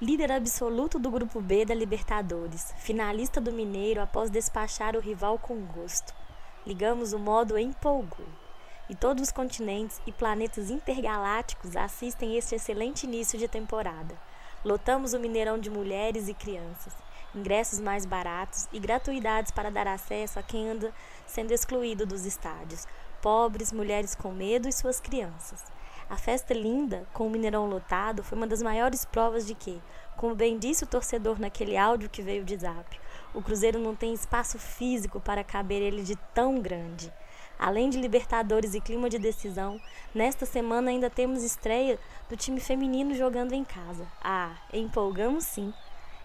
Líder absoluto do Grupo B da Libertadores, finalista do Mineiro após despachar o rival com gosto. Ligamos o modo empolgou. E todos os continentes e planetas intergalácticos assistem este excelente início de temporada. Lotamos o Mineirão de mulheres e crianças, ingressos mais baratos e gratuidades para dar acesso a quem anda sendo excluído dos estádios, pobres, mulheres com medo e suas crianças. A festa linda, com o Mineirão lotado, foi uma das maiores provas de que, como bem disse o torcedor naquele áudio que veio de zap, o Cruzeiro não tem espaço físico para caber ele de tão grande. Além de Libertadores e clima de decisão, nesta semana ainda temos estreia do time feminino jogando em casa. Ah, empolgamos sim.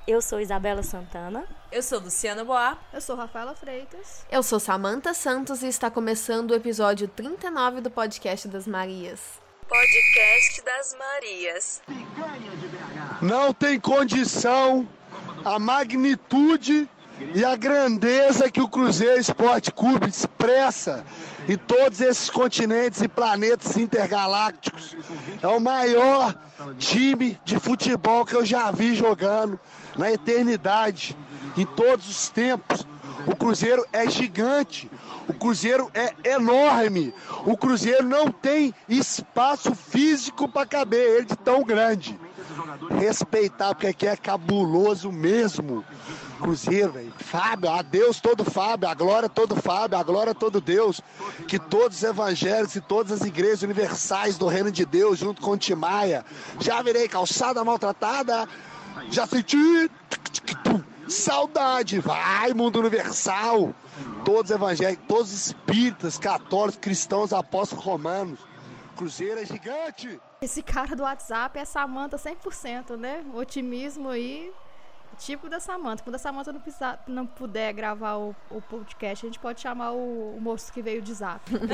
Eu sou Isabela Santana. Eu sou Luciana Boá. Eu sou Rafaela Freitas. Eu sou Samanta Santos e está começando o episódio 39 do Podcast das Marias. Podcast das Marias. Não tem condição a magnitude e a grandeza que o Cruzeiro Esporte Clube expressa em todos esses continentes e planetas intergalácticos. É o maior time de futebol que eu já vi jogando na eternidade, em todos os tempos. O Cruzeiro é gigante, o Cruzeiro é enorme, o Cruzeiro não tem espaço físico para caber ele de tão grande. Respeitar, porque aqui é cabuloso mesmo. Cruzeiro. Fábio, a Deus todo Fábio, a glória todo Fábio, a glória todo Deus. Que todos os evangélicos e todas as igrejas universais do reino de Deus, junto com Timaia, já virei calçada maltratada, já senti saudade. Vai, mundo universal. Todos evangélicos, todos espíritas, católicos, cristãos, apóstolos romanos. Cruzeiro é gigante. Esse cara do WhatsApp é Samanta 100%, né? O otimismo aí tipo da Samanta. Quando a Samanta não, não puder gravar o, o, podcast, a gente pode chamar o, o moço que veio de zap. podcast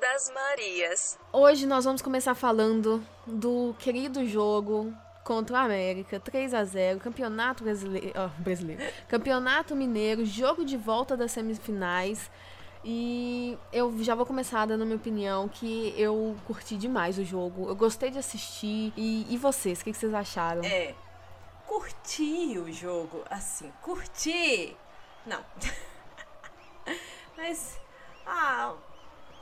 das Marias. Hoje nós vamos começar falando do querido jogo contra o América, 3 a 0 Campeonato Brasileiro, oh, brasileiro. Campeonato Mineiro, jogo de volta das semifinais. E eu já vou começar dando minha opinião que eu curti demais o jogo. Eu gostei de assistir. E, e vocês, o que, que vocês acharam? É, curti o jogo, assim, curti. Não. Mas, ah,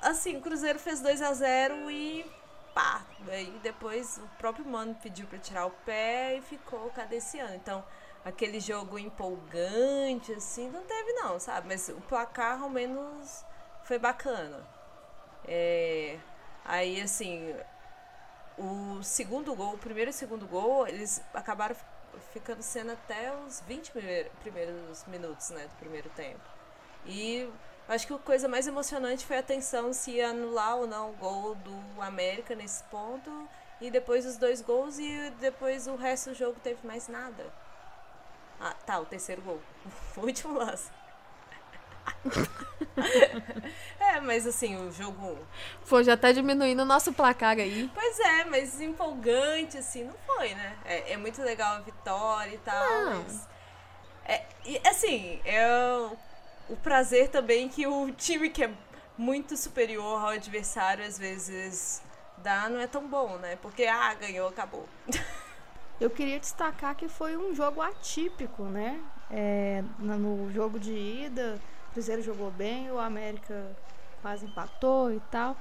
assim, o Cruzeiro fez 2 a 0 e pá. Aí depois o próprio Mano pediu para tirar o pé e ficou cadenciando. Então, aquele jogo empolgante, assim, não teve não, sabe? Mas o placar, ao menos, foi bacana. É, aí, assim, o segundo gol, o primeiro e segundo gol, eles acabaram ficando sendo até os 20 primeiros minutos né, do primeiro tempo. E acho que a coisa mais emocionante foi a tensão se ia anular ou não o gol do América nesse ponto. E depois os dois gols e depois o resto do jogo teve mais nada. Ah, tá, o terceiro gol. O último lance. é, mas assim, o jogo. Pô, já tá diminuindo o nosso placar aí. Pois é, mas empolgante, assim, não foi, né? É, é muito legal a vitória e tal, não. mas. É, e, assim, é o, prazer também que o time que é muito superior ao adversário às vezes dá não é tão bom, né? Porque, ah, ganhou, acabou. Eu queria destacar que foi um jogo atípico, né? É, no jogo de ida, o Cruzeiro jogou bem, o América quase empatou e tal.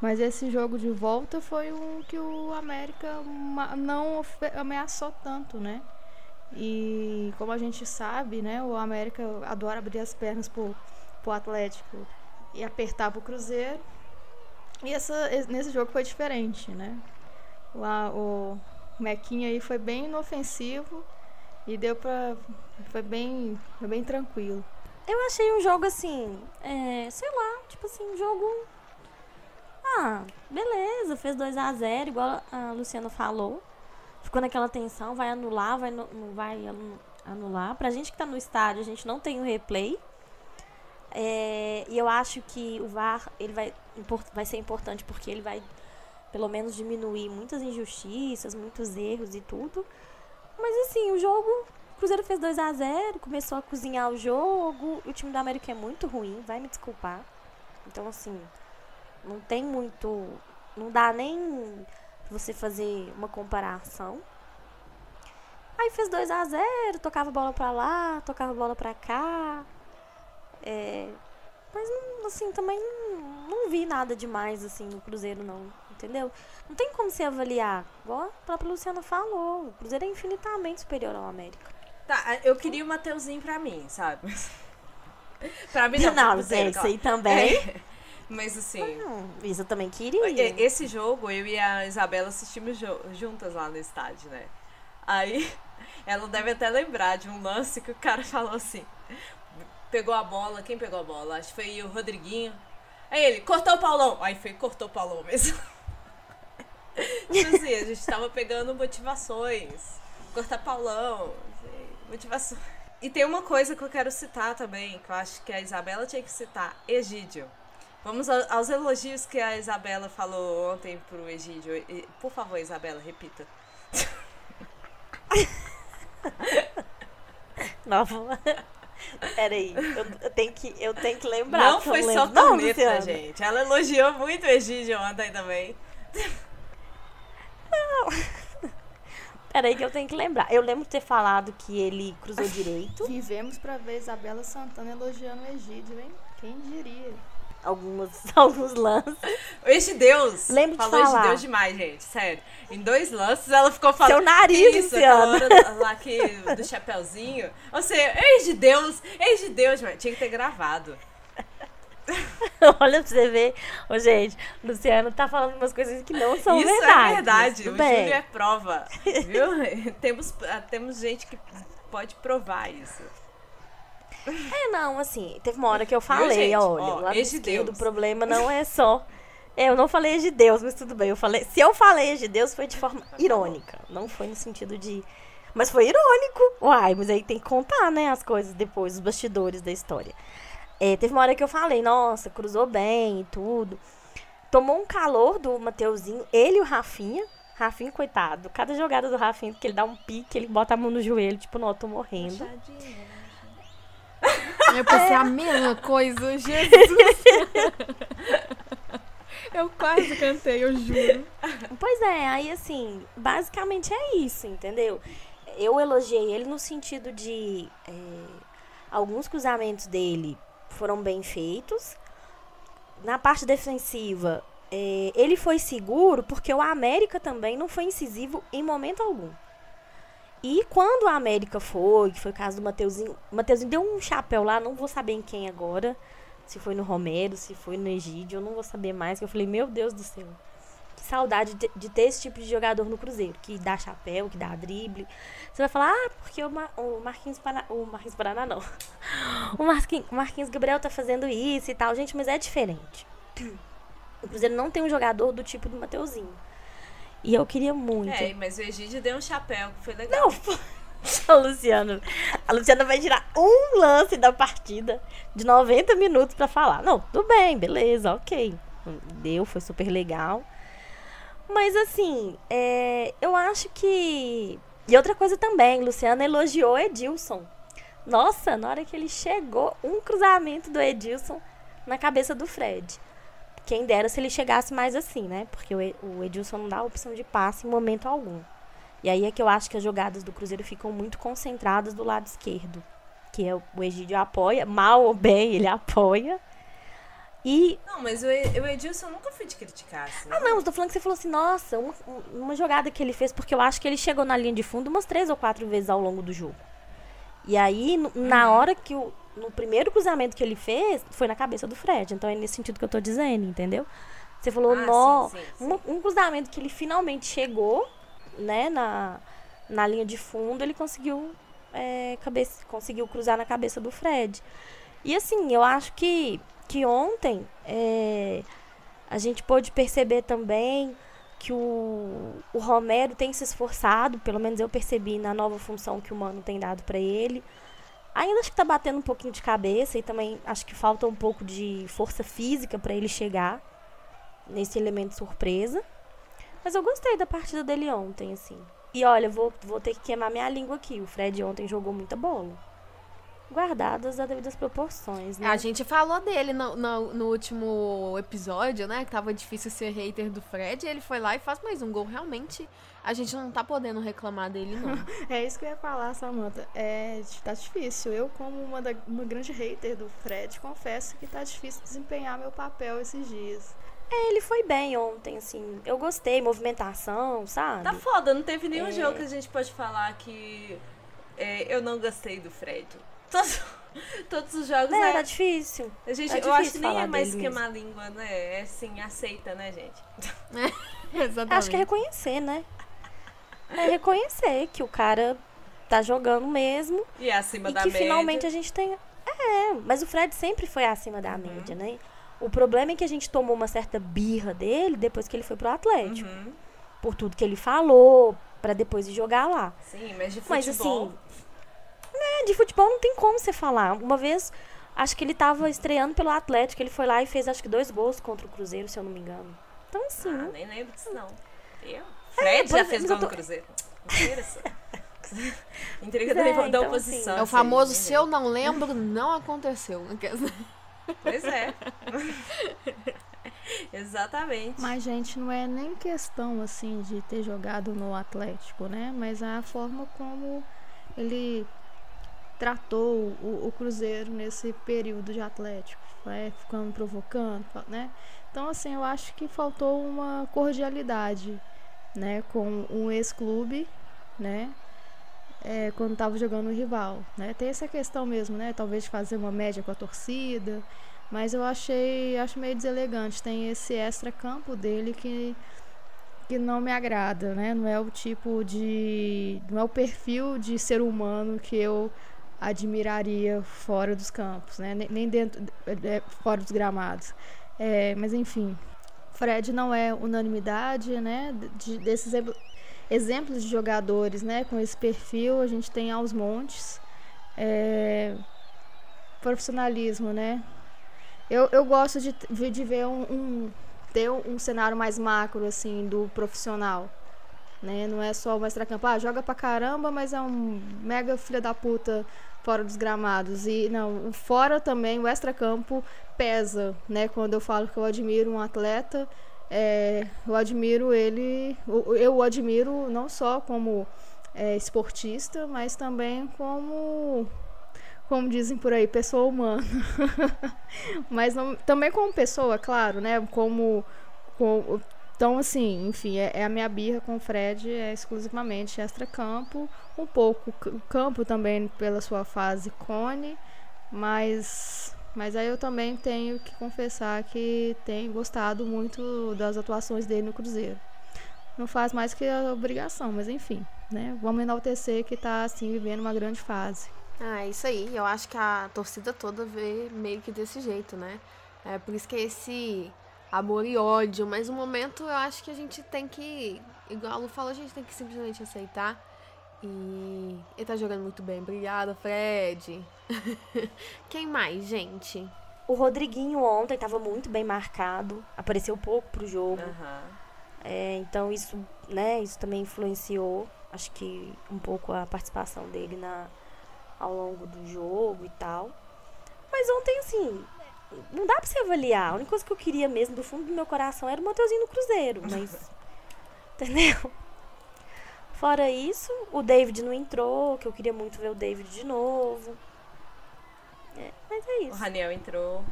Mas esse jogo de volta foi um que o América não ameaçou tanto, né? E como a gente sabe, né, o América adora abrir as pernas pro, pro Atlético e apertar pro Cruzeiro. E essa, nesse jogo foi diferente, né? Lá o Mequinha aí foi bem inofensivo e deu pra. Foi bem, foi bem tranquilo. Eu achei um jogo assim, é, sei lá, tipo assim, um jogo. Ah, beleza, fez 2 a 0 igual a Luciana falou. Ficou naquela tensão, vai anular, vai não vai anular. Pra gente que tá no estádio, a gente não tem o replay. É, e eu acho que o VAR ele vai, vai ser importante porque ele vai pelo menos diminuir muitas injustiças, muitos erros e tudo. Mas assim, o jogo o Cruzeiro fez 2 a 0 começou a cozinhar o jogo. O time do América é muito ruim, vai me desculpar. Então, assim, não tem muito. Não dá nem você fazer uma comparação. Aí fez 2 a 0 tocava bola pra lá, tocava bola pra cá. É, mas, assim, também não, não vi nada demais, assim, no Cruzeiro, não. Entendeu? Não tem como se avaliar. Igual a própria Luciana falou. O Cruzeiro é infinitamente superior ao América. Tá, eu queria o Mateuzinho pra mim, sabe? pra mim não. Não, Cruzeiro, gente, isso aí também. É, mas assim. Hum, isso eu também queria. Esse jogo, eu e a Isabela assistimos juntas lá no estádio, né? Aí, ela deve até lembrar de um lance que o cara falou assim: pegou a bola, quem pegou a bola? Acho que foi o Rodriguinho. Aí ele, cortou o Paulão. Aí foi, cortou o Paulão mesmo. tipo assim, a gente tava pegando motivações. Cortar Paulão, motivações. E tem uma coisa que eu quero citar também, que eu acho que a Isabela tinha que citar, Egídio. Vamos aos elogios que a Isabela falou ontem pro Egídio. Por favor, Isabela, repita. Nova. Peraí, eu, eu, tenho que, eu tenho que lembrar. Não foi só corneta, gente. Ela elogiou muito o Egídio ontem também. Não. Peraí que eu tenho que lembrar. Eu lembro de ter falado que ele cruzou direito. Vivemos pra ver Isabela Santana elogiando o Egídio, hein? Quem diria? Alguns, alguns lances. Esse Deus Lembro falou de falar. Deus demais, gente. Sério. Em dois lances ela ficou falando. Seu nariz, isso, hora lá que, do chapeuzinho. Ou seja, ex de Deus, ex de Deus, mano. Tinha que ter gravado. Olha pra você ver. Ô, gente, Luciano tá falando umas coisas que não são Isso verdade. é verdade. Tudo O bem. Júlio é prova. Viu? temos, temos gente que pode provar isso. É, não, assim, teve uma hora que eu falei, gente? olha, Ó, esquerdo, Deus. o problema não é só. É, eu não falei de Deus, mas tudo bem. Eu falei, se eu falei de Deus, foi de forma irônica. Não foi no sentido de. Mas foi irônico. Uai, mas aí tem que contar, né, as coisas depois, os bastidores da história. É, teve uma hora que eu falei, nossa, cruzou bem e tudo. Tomou um calor do Mateuzinho, ele e o Rafinha. Rafinha, coitado. Cada jogada do Rafinha, que ele dá um pique, ele bota a mão no joelho, tipo, não, eu tô morrendo. Eu pensei a mesma coisa, Jesus. Eu quase cantei, eu juro. Pois é, aí assim, basicamente é isso, entendeu? Eu elogiei ele no sentido de é, alguns cruzamentos dele foram bem feitos. Na parte defensiva, é, ele foi seguro porque o América também não foi incisivo em momento algum. E quando o América foi, que foi o caso do Mateuzinho, o Mateuzinho deu um chapéu lá, não vou saber em quem agora. Se foi no Romero, se foi no Egídio, eu não vou saber mais. Que eu falei, meu Deus do céu. Que saudade de, de ter esse tipo de jogador no Cruzeiro, que dá chapéu, que dá drible. Você vai falar, ah, porque o, Mar, o Marquinhos Paraná. O Marquinhos Paraná não. O Marquinhos, Marquinhos Gabriel tá fazendo isso e tal. Gente, mas é diferente. O Cruzeiro não tem um jogador do tipo do Mateuzinho. E eu queria muito. É, mas o Egídio deu um chapéu, que foi legal. Não, a Luciana. A Luciana vai tirar um lance da partida de 90 minutos pra falar. Não, tudo bem, beleza, ok. Deu, foi super legal. Mas assim, é, eu acho que. E outra coisa também, Luciana elogiou Edilson. Nossa, na hora que ele chegou, um cruzamento do Edilson na cabeça do Fred. Quem dera se ele chegasse mais assim, né? Porque o Edilson não dá opção de passe em momento algum. E aí é que eu acho que as jogadas do Cruzeiro ficam muito concentradas do lado esquerdo. Que é o Egídio apoia, mal ou bem, ele apoia. E. Não, mas o, Edilson eu nunca fui te criticar, assim. Ah, não, eu tô falando que você falou assim, nossa, uma, uma jogada que ele fez, porque eu acho que ele chegou na linha de fundo umas três ou quatro vezes ao longo do jogo. E aí, na hora que o. No primeiro cruzamento que ele fez, foi na cabeça do Fred. Então é nesse sentido que eu tô dizendo, entendeu? Você falou, Ah, nó, sim, sim, sim. uma- um cruzamento que ele finalmente chegou, né, na, na linha de fundo, ele conseguiu, é, cabeça, conseguiu cruzar na cabeça do Fred. E assim, eu acho que, que ontem é, a gente pôde perceber também que o, o Romero tem se esforçado, pelo menos eu percebi na nova função que o Mano tem dado pra ele. Ainda acho que tá batendo um pouquinho de cabeça e também acho que falta um pouco de força física pra ele chegar nesse elemento surpresa. Mas eu gostei da partida dele ontem, assim. E olha, vou, vou ter que queimar minha língua aqui. O Fred ontem jogou muita bola. Guardadas as devidas proporções, né? A gente falou dele no, no, no, último episódio, né? Que tava difícil ser hater do Fred. E ele foi lá e faz mais um gol. Realmente, a gente não tá podendo reclamar dele, não. é isso que eu ia falar, Samantha. É, tá difícil. Eu, como uma, da, uma grande hater do Fred, confesso que tá difícil desempenhar meu papel esses dias. É, ele foi bem ontem, assim. Eu gostei, movimentação, sabe? Tá foda, não teve nenhum é... jogo que a gente pode falar que é, eu não gostei do Fred. Todos, todos os jogos. É, é tá difícil. A gente, é eu acho que nem é mais queimar a língua, né? É assim, aceita, né, gente? É, exatamente. Acho que é reconhecer, né? É reconhecer que o cara tá jogando mesmo. E é acima e da que média. finalmente a gente tem. É, mas o Fred sempre foi acima da uhum. média, né? O problema é que a gente tomou uma certa birra dele depois que ele foi pro Atlético. Uhum. Por tudo que ele falou, para depois ir jogar lá. Sim, mas de futebol. Mas assim, né, de futebol não tem como você falar. Uma vez, acho que ele tava estreando pelo Atlético, ele foi lá e fez acho que dois gols contra o Cruzeiro, se eu não me engano. Então assim. Ah, nem lembro disso não. Eu? É, Fred é, já fez gol tô... no Cruzeiro. Intriga da, é, da então, oposição. Assim, é o famoso se eu não lembro, não aconteceu. Pois é. Exatamente. Mas, gente, não é nem questão assim de ter jogado no Atlético, né? Mas a forma como ele tratou o, o Cruzeiro nesse período de Atlético, né? ficando provocando, né? Então, assim, eu acho que faltou uma cordialidade, né? Com um ex-clube, né? É, quando estava jogando o rival, né? Tem essa questão mesmo, né? Talvez de fazer uma média com a torcida, mas eu achei, acho meio deselegante. Tem esse extra campo dele que que não me agrada, né? Não é o tipo de, não é o perfil de ser humano que eu admiraria fora dos campos, né? Nem dentro, é, fora dos gramados. É, mas enfim, Fred não é unanimidade, né? De, desses exemplos de jogadores, né? Com esse perfil a gente tem aos montes. É, profissionalismo, né? Eu, eu gosto de, de ver um, um, ter um cenário mais macro, assim, do profissional. Né? Não é só o extra-campo, ah, joga pra caramba, mas é um mega filha da puta fora dos gramados. E não, fora também o extra-campo pesa, né? Quando eu falo que eu admiro um atleta, é, eu admiro ele, eu o admiro não só como é, esportista, mas também como como dizem por aí, pessoa humana. Mas não, também como pessoa, claro, né? Como, como então, assim, enfim, é, é, a minha birra com o Fred é exclusivamente extra-campo, um pouco campo também pela sua fase cone, mas, mas aí eu também tenho que confessar que tenho gostado muito das atuações dele no Cruzeiro. Não faz mais que a obrigação, mas enfim, né? Vamos enaltecer que está assim, vivendo uma grande fase. Ah, isso aí. Eu acho que a torcida toda vê meio que desse jeito, né? É por isso que é esse amor e ódio. Mas no momento eu acho que a gente tem que, igual a Lu falou, a gente tem que simplesmente aceitar. E ele tá jogando muito bem. Obrigada, Fred. Quem mais, gente? O Rodriguinho ontem tava muito bem marcado. Apareceu pouco pro jogo. Uhum. É, então isso, né, isso também influenciou. Acho que um pouco a participação dele na, ao longo do jogo e tal. Mas ontem, assim, não dá pra você avaliar. A única coisa que eu queria mesmo, do fundo do meu coração, era o Mateuzinho no Cruzeiro, mas. entendeu? Fora isso, o David não entrou, que eu queria muito ver o David de novo. É, mas é isso. O Raniel entrou.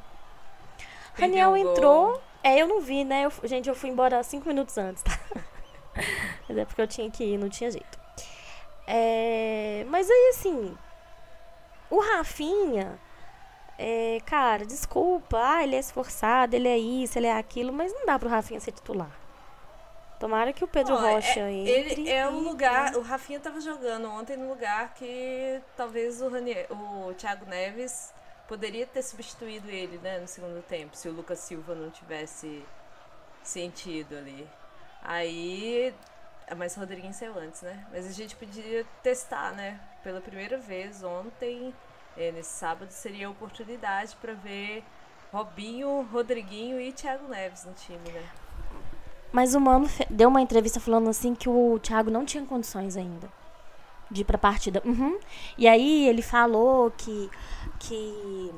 Raniel entrou. É, eu não vi, né? Eu, gente, eu fui embora cinco minutos antes, tá? mas é porque eu tinha que ir, não tinha jeito. É, mas aí, assim, o Rafinha, é, cara, desculpa, ah, ele é esforçado, ele é isso, ele é aquilo, mas não dá pro Rafinha ser titular. Tomara que o Pedro oh, Rocha é, entre. Ele é um lugar. O Rafinha tava jogando ontem no lugar que talvez o, Ranier, o Thiago Neves poderia ter substituído ele, né, no segundo tempo, se o Lucas Silva não tivesse sentido ali. Aí. Mas o Rodriguinho saiu antes, né? Mas a gente podia testar, né? Pela primeira vez ontem é, nesse sábado seria a oportunidade para ver Robinho, Rodriguinho e Thiago Neves no time, né? Mas o Mano deu uma entrevista falando assim que o Thiago não tinha condições ainda. De ir pra partida. Uhum. E aí ele falou que. que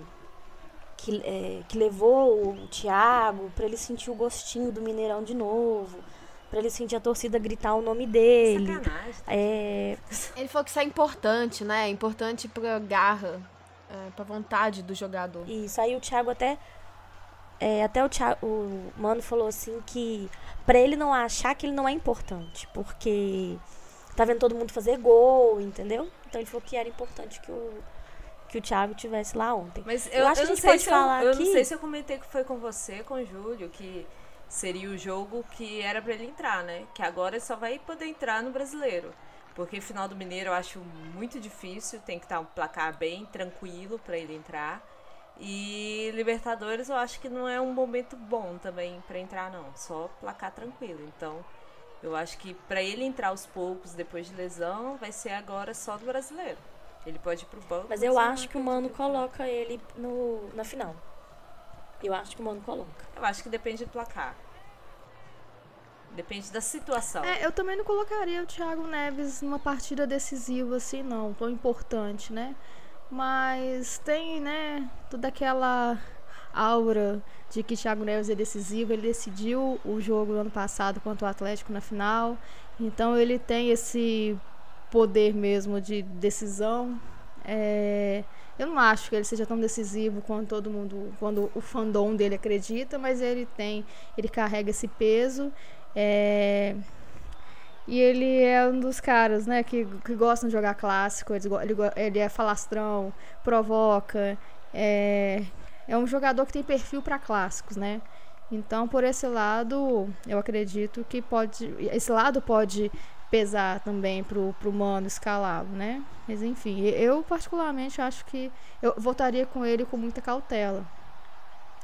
que, é, que levou o Thiago para ele sentir o gostinho do Mineirão de novo, para ele sentir a torcida gritar o nome dele. Sacanagem. É, Ele falou que isso é importante, né? É importante pra garra, é, pra vontade do jogador. isso aí o Thiago até é, até o Thiago, o mano falou assim que para ele não achar que ele não é importante, porque tá vendo todo mundo fazer gol, entendeu? Então ele falou que era importante que o que o Thiago tivesse lá ontem. Mas eu, Eu acho eu que a gente sei pode se falar eu, eu aqui- não sei se eu comentei que foi com você, com o Júlio, que seria o jogo que era pra ele entrar, né? Que agora ele só vai poder entrar no brasileiro. Porque final do Mineiro eu acho muito difícil, tem que estar um placar bem tranquilo pra ele entrar. E Libertadores eu acho que não é um momento bom também pra entrar não, só placar tranquilo. Então, eu acho que pra ele entrar aos poucos depois de lesão, vai ser agora só do brasileiro. Ele pode ir pro banco. Mas eu acho que o Mano coloca ele no, na final. Eu acho que o Mano coloca. Eu acho que depende do placar. Depende da situação. É, eu também não colocaria o Thiago Neves numa partida decisiva assim, não, tão importante, né? Mas tem, né, toda aquela aura de que Thiago Neves é decisivo. Ele decidiu o jogo do ano passado contra o Atlético na final. Então ele tem esse poder mesmo de decisão. É, eu não acho que ele seja tão decisivo quanto todo mundo, quando o fandom dele acredita, mas ele tem, ele carrega esse peso. É, e ele é um dos caras, né, que, que gostam de jogar clássico, ele, ele é falastrão, provoca, é, é um jogador que tem perfil para clássicos, né? Então, por esse lado, eu acredito que pode, esse lado pode pesar também pro, pro Mano escalá-lo, né? Mas enfim, eu particularmente acho que eu votaria com ele com muita cautela.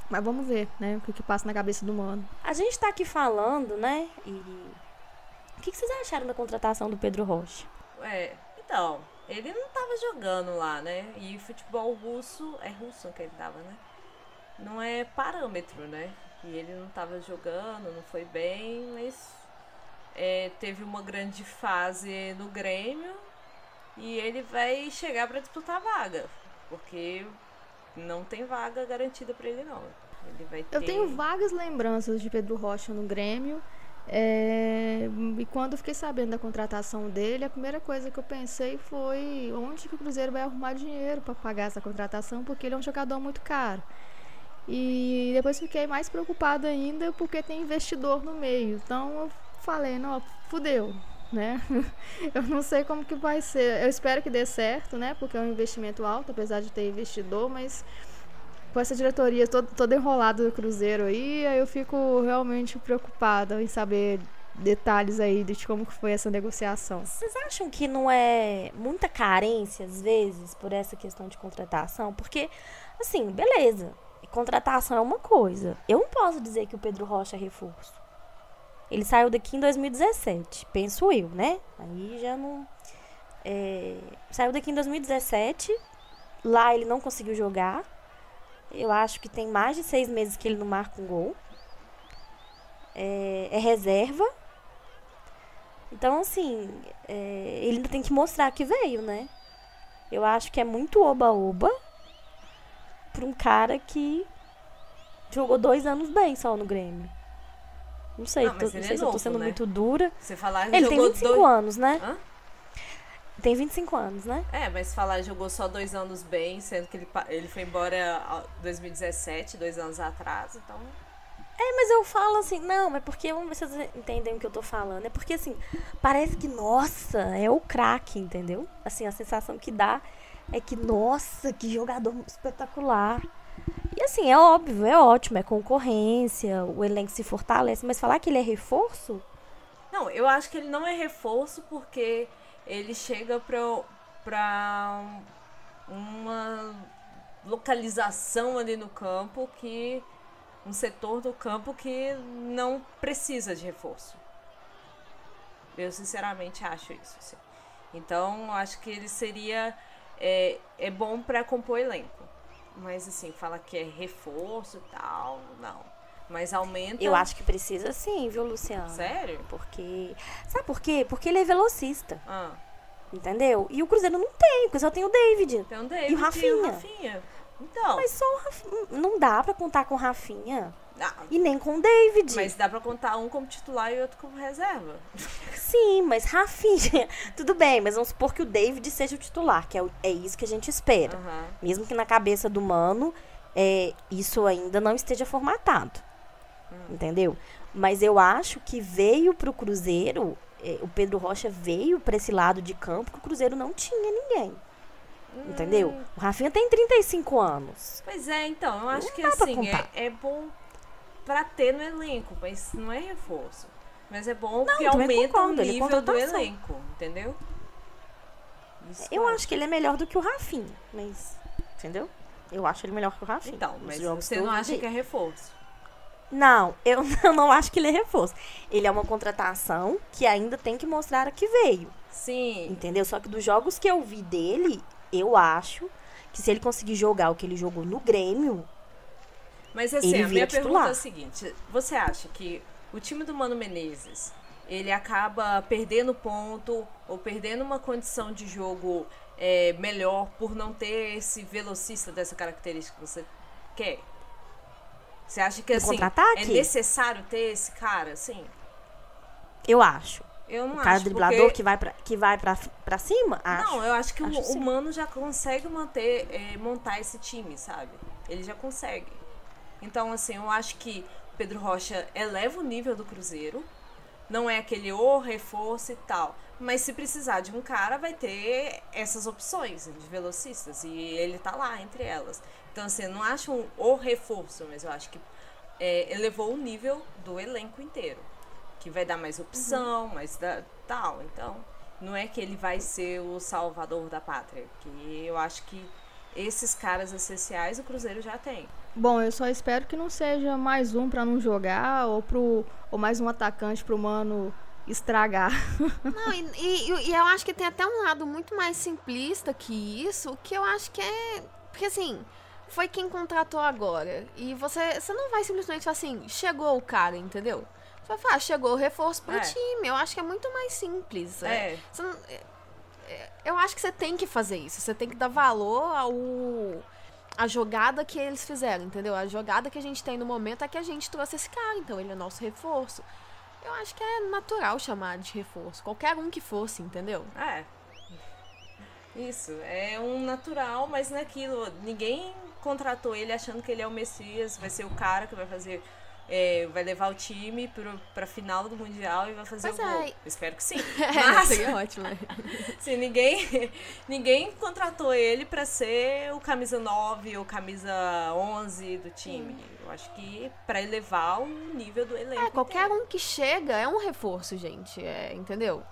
Mas vamos ver, né, o que, que passa na cabeça do Mano. A gente tá aqui falando, né? E. O que, que vocês acharam da contratação do Pedro Rocha? É, então, ele não tava jogando lá, né? E futebol russo, é russo que ele tava, né? Não é parâmetro, né? E ele não tava jogando, não foi bem, mas é, teve uma grande fase no Grêmio e ele vai chegar pra disputar a vaga, porque não tem vaga garantida pra ele não. Ele vai ter Eu tenho vagas lembranças de Pedro Rocha no Grêmio. é, e quando eu fiquei sabendo da contratação dele, a primeira coisa que eu pensei foi onde que o Cruzeiro vai arrumar dinheiro para pagar essa contratação, porque ele é um jogador muito caro. E depois fiquei mais preocupada ainda porque tem investidor no meio. Então eu falei, não, fudeu, né? eu não sei como que vai ser. Eu espero que dê certo, né? Porque é um investimento alto, apesar de ter investidor, mas com essa diretoria toda, enrolada do Cruzeiro aí, eu fico realmente preocupada em saber detalhes aí de como foi essa negociação. Vocês acham que não é muita carência, às vezes, por essa questão de contratação? Porque, assim, beleza. Contratação é uma coisa. Eu não posso dizer que o Pedro Rocha é reforço. Ele saiu daqui em 2017, penso eu, né? Aí já não. é, Saiu daqui em 2017. Lá ele não conseguiu jogar. Eu acho que tem mais de seis meses que ele não marca um gol. É, é reserva. Então, assim, é, ele ainda tem que mostrar que veio, né? Eu acho que é muito oba-oba pra um cara que jogou dois anos bem só no Grêmio. Não sei, Ah, tô- não sei é se eu tô novo, sendo né? muito dura. Você falar Ele tem jogou 25 dois... anos, né? Hã? Tem 25 anos, né? É, mas falar jogou só dois anos bem, sendo que ele, ele foi embora em 2017, dois anos atrás, então. É, mas eu falo assim, não, é porque, vamos ver se vocês entendem o que eu tô falando. É porque, assim, parece que, nossa, é o craque, entendeu? Assim, a sensação que dá é que, nossa, que jogador espetacular. E, assim, é óbvio, é ótimo, é concorrência, o elenco se fortalece, mas falar que ele é reforço, Não, eu acho que ele não é reforço porque ele chega pra, pra uma localização ali no campo que. um setor do campo que não precisa de reforço. Eu sinceramente acho isso. assim. Então, acho que ele seria. É, é bom pra compor elenco. Mas assim, fala que é reforço e tal, não. Mas aumenta. eu acho que precisa sim, viu, Luciano? Sério? Porque. Sabe por quê? Porque ele é velocista. Ah, Entendeu? E o Cruzeiro não tem, porque só tem o David. Tem o David E o Rafinha? Rafinha. Então, Mas só o Rafinha. Não dá pra contar com o Rafinha. Ah, E nem com o David. mas dá pra contar um como titular e outro como reserva. Sim, mas Rafinha. Tudo bem, mas vamos supor que o David seja o titular, que é, o- é isso que a gente espera. Aham. Mesmo que na cabeça do mano é, isso ainda não esteja formatado. Entendeu? Mas eu acho que veio pro Cruzeiro, é, o Pedro Rocha veio pra esse lado de campo que o Cruzeiro não tinha ninguém. Entendeu? Hum. O Rafinha tem 35 anos. Pois é, então, eu acho Não que assim, é, é bom pra ter no elenco, mas não é reforço. Mas é bom Não, que aumenta o concordo, ele é nível do elenco, entendeu? Isso Eu acho que ele é melhor do que o Rafinha, mas. Entendeu? Eu acho ele melhor que o Rafinha. Então, mas você não acha dele. que é reforço? Não, eu eu não acho que ele é reforço. Ele é uma contratação que ainda tem que mostrar a que veio. Sim. Entendeu? Só que dos jogos que eu vi dele, eu acho que se ele conseguir jogar o que ele jogou no Grêmio, Mas assim, Ele a minha vira pergunta titular. é a seguinte: você acha que o time do Mano Menezes ele acaba perdendo ponto ou perdendo uma condição de jogo é, melhor por não ter esse velocista dessa característica que você quer? Você acha que assim é necessário ter esse cara, assim? eu acho. Eu não O cara acho. driblador porque- que vai pra, que vai pra, pra cima, acho. Não, eu acho que Acho o, sim. o Mano já consegue manter, é, montar esse time, sabe? Ele já consegue. Então, assim, eu acho que Pedro Rocha eleva o nível do Cruzeiro. Não é aquele o reforço e tal. Mas se precisar de um cara, vai ter essas opções de velocistas. E ele tá lá entre elas. Então, assim, eu não acho um o reforço, mas eu acho que é, elevou o nível do elenco inteiro. Que vai dar mais opção, mais da, tal. Então, não é que ele vai ser o salvador da pátria. Que eu acho que esses caras essenciais o Cruzeiro já tem. Bom, eu só espero que não seja mais um pra não jogar ou, pro, ou mais um atacante pro mano estragar. Não, e, e- e eu acho que tem até um lado muito mais simplista que isso, que eu acho que é. Porque assim, foi quem contratou agora. E você, você não vai simplesmente falar assim, chegou o cara, entendeu? Você vai falar, ah, chegou o reforço pro É. time. Eu acho que é muito mais simples. É. Você não- é- é- eu acho que você tem que fazer isso. Você tem que dar valor ao. A jogada que eles fizeram, entendeu? A jogada que a gente tem no momento é que a gente trouxe esse cara, então ele é nosso reforço. Eu acho que é natural chamar de reforço. Qualquer um que fosse, entendeu? É. Isso, é um natural, mas naquilo. Ninguém contratou ele achando que ele é o Messias, vai ser o cara que vai fazer. É, vai levar o time pro, pra final do Mundial e vai fazer Pois o gol. é. Eu espero que sim. É, Mas, seria ótimo, né? assim, ninguém, ninguém contratou ele pra ser o camisa 9 ou camisa 11 do time. Eu acho que pra elevar o nível do elenco. É, qualquer inteiro. um que chega é um reforço, gente. É, entendeu?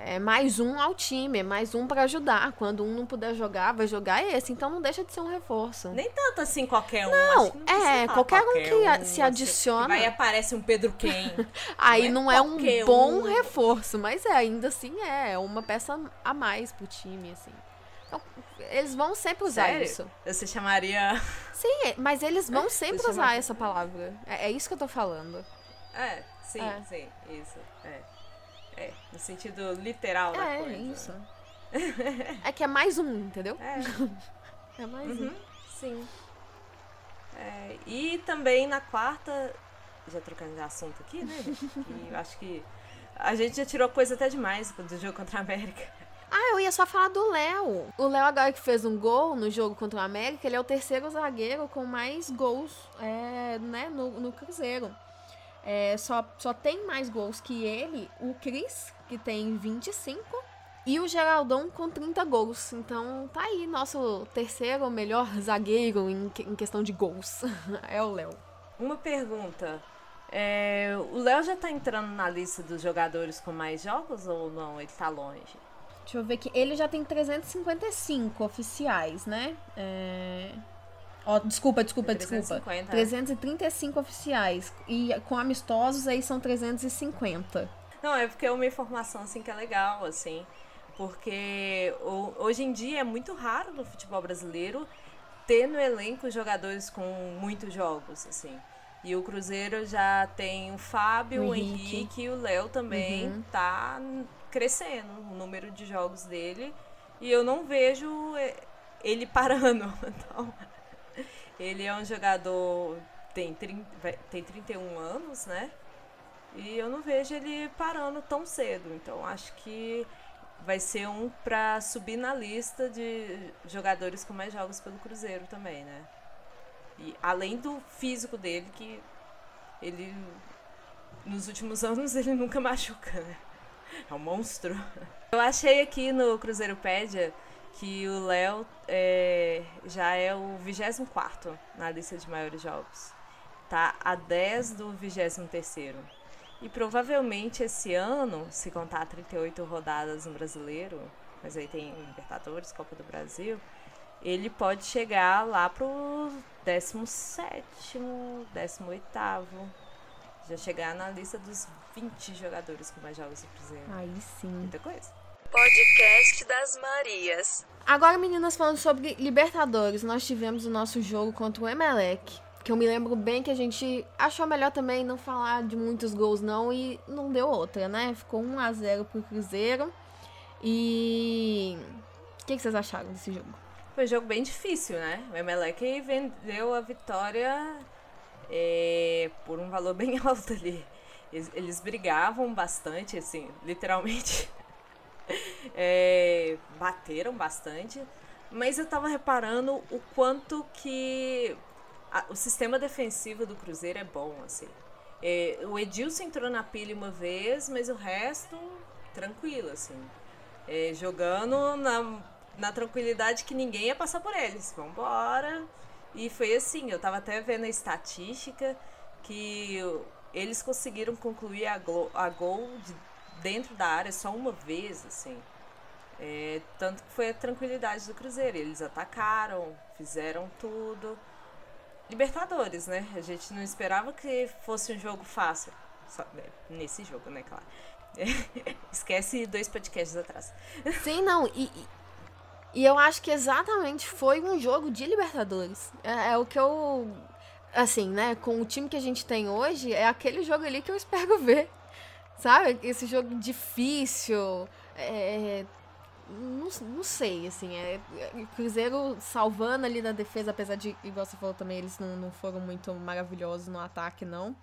É mais um ao time, é mais um pra ajudar. Quando um não puder jogar, vai jogar esse. Então não deixa de ser um reforço. Nem tanto assim qualquer um. Não, precisa é, falar qualquer um que a- se assim, adiciona. e aparece um Pedro Quem. Aí não não é é um qualquer bom um. reforço, mas é, ainda assim é uma peça a mais pro time, assim. Então, eles vão sempre usar Sério? isso. Você chamaria. Sim, é, mas eles vão sempre usar essa palavra. É, é isso que eu tô falando. É, sim, É. sim, isso. É. É, no sentido literal da É, coisa. isso. É que é mais um, entendeu? É, É mais um. uhum, sim. É, e também na quarta. Já trocando de assunto aqui, né? eu acho que. A gente já tirou coisa até demais do jogo contra a América. Ah, eu ia só falar do Léo. O Léo, agora que fez um gol no jogo contra o América, ele é o terceiro zagueiro com mais gols é, né, no, no Cruzeiro. É, só, só tem mais gols que ele o Cris, que tem 25, e o Geraldão com 30 gols. Então tá aí, nosso terceiro melhor zagueiro em, em questão de gols. é o Léo. Uma pergunta. É, o Léo já tá entrando na lista dos jogadores com mais jogos ou não? Ele tá longe? Deixa eu ver aqui. Ele já tem 355 oficiais, né? É... Ó, desculpa, desculpa, desculpa. 350, 335 oficiais. E com amistosos aí são 350. Não, é porque é uma informação assim que é legal, assim. Porque o- hoje em dia é muito raro no futebol brasileiro ter no elenco jogadores com muitos jogos, assim. E o Cruzeiro já tem o Fábio, o, O Henrique, Henrique. e o Léo também Uhum. tá crescendo o número de jogos dele. E eu não vejo eh, ele parando. Então, ele é um jogador tem, 30, vai- tem 31 anos, né? E eu não vejo ele parando tão cedo. Então acho que vai ser um pra subir na lista de jogadores com mais jogos pelo Cruzeiro também, né? E além do físico dele, que ele nos últimos anos ele nunca machuca, né? É um monstro. Eu achei aqui no Cruzeiropédia que o Léo é, já é o 24 na lista de maiores jogos. Tá a 10 do 23 E provavelmente esse ano, se contar 38 rodadas no brasileiro, mas aí tem Libertadores, Copa do Brasil, ele pode chegar lá pro 17, 18. Já chegar na lista dos 20 jogadores com mais jogos do Cruzeiro. Aí sim. Muita coisa. Podcast das Marias. Agora, meninas, falando sobre Libertadores, nós tivemos o nosso jogo contra o Emelec. Que eu me lembro bem que a gente achou melhor também não falar de muitos gols, não, e não deu outra, né? Ficou 1 a 0 pro Cruzeiro. E. O que, que vocês acharam desse jogo? Foi um jogo bem difícil, né? O Emelec vendeu a vitória é, por um valor bem alto ali. Eles, eles brigavam bastante, assim, literalmente. É, bateram bastante. Mas eu tava reparando o quanto que a- o sistema defensivo do Cruzeiro é bom, assim. É, o Edilson entrou na pilha uma vez, mas o resto, tranquilo, assim. É, jogando na, na tranquilidade que ninguém ia passar por eles. Vambora. E foi assim, eu tava até vendo a estatística que eles conseguiram concluir a, glo- a gol de- dentro da área só uma vez, assim. É, tanto que foi a tranquilidade do Cruzeiro. Eles atacaram, fizeram tudo. Libertadores, né? A gente não esperava que fosse um jogo fácil. Só- né, nesse jogo, né, claro. Esquece dois podcasts atrás. Sim, não, e, e, e eu acho que exatamente foi um jogo de Libertadores. É, é o que eu. Assim, né, com o time que a gente tem hoje, é aquele jogo ali que eu espero ver. Sabe? Esse jogo difícil. É, não, não sei, assim. É, é, o Cruzeiro salvando ali na defesa, apesar de, igual você falou também, eles não, não foram muito maravilhosos no ataque, não.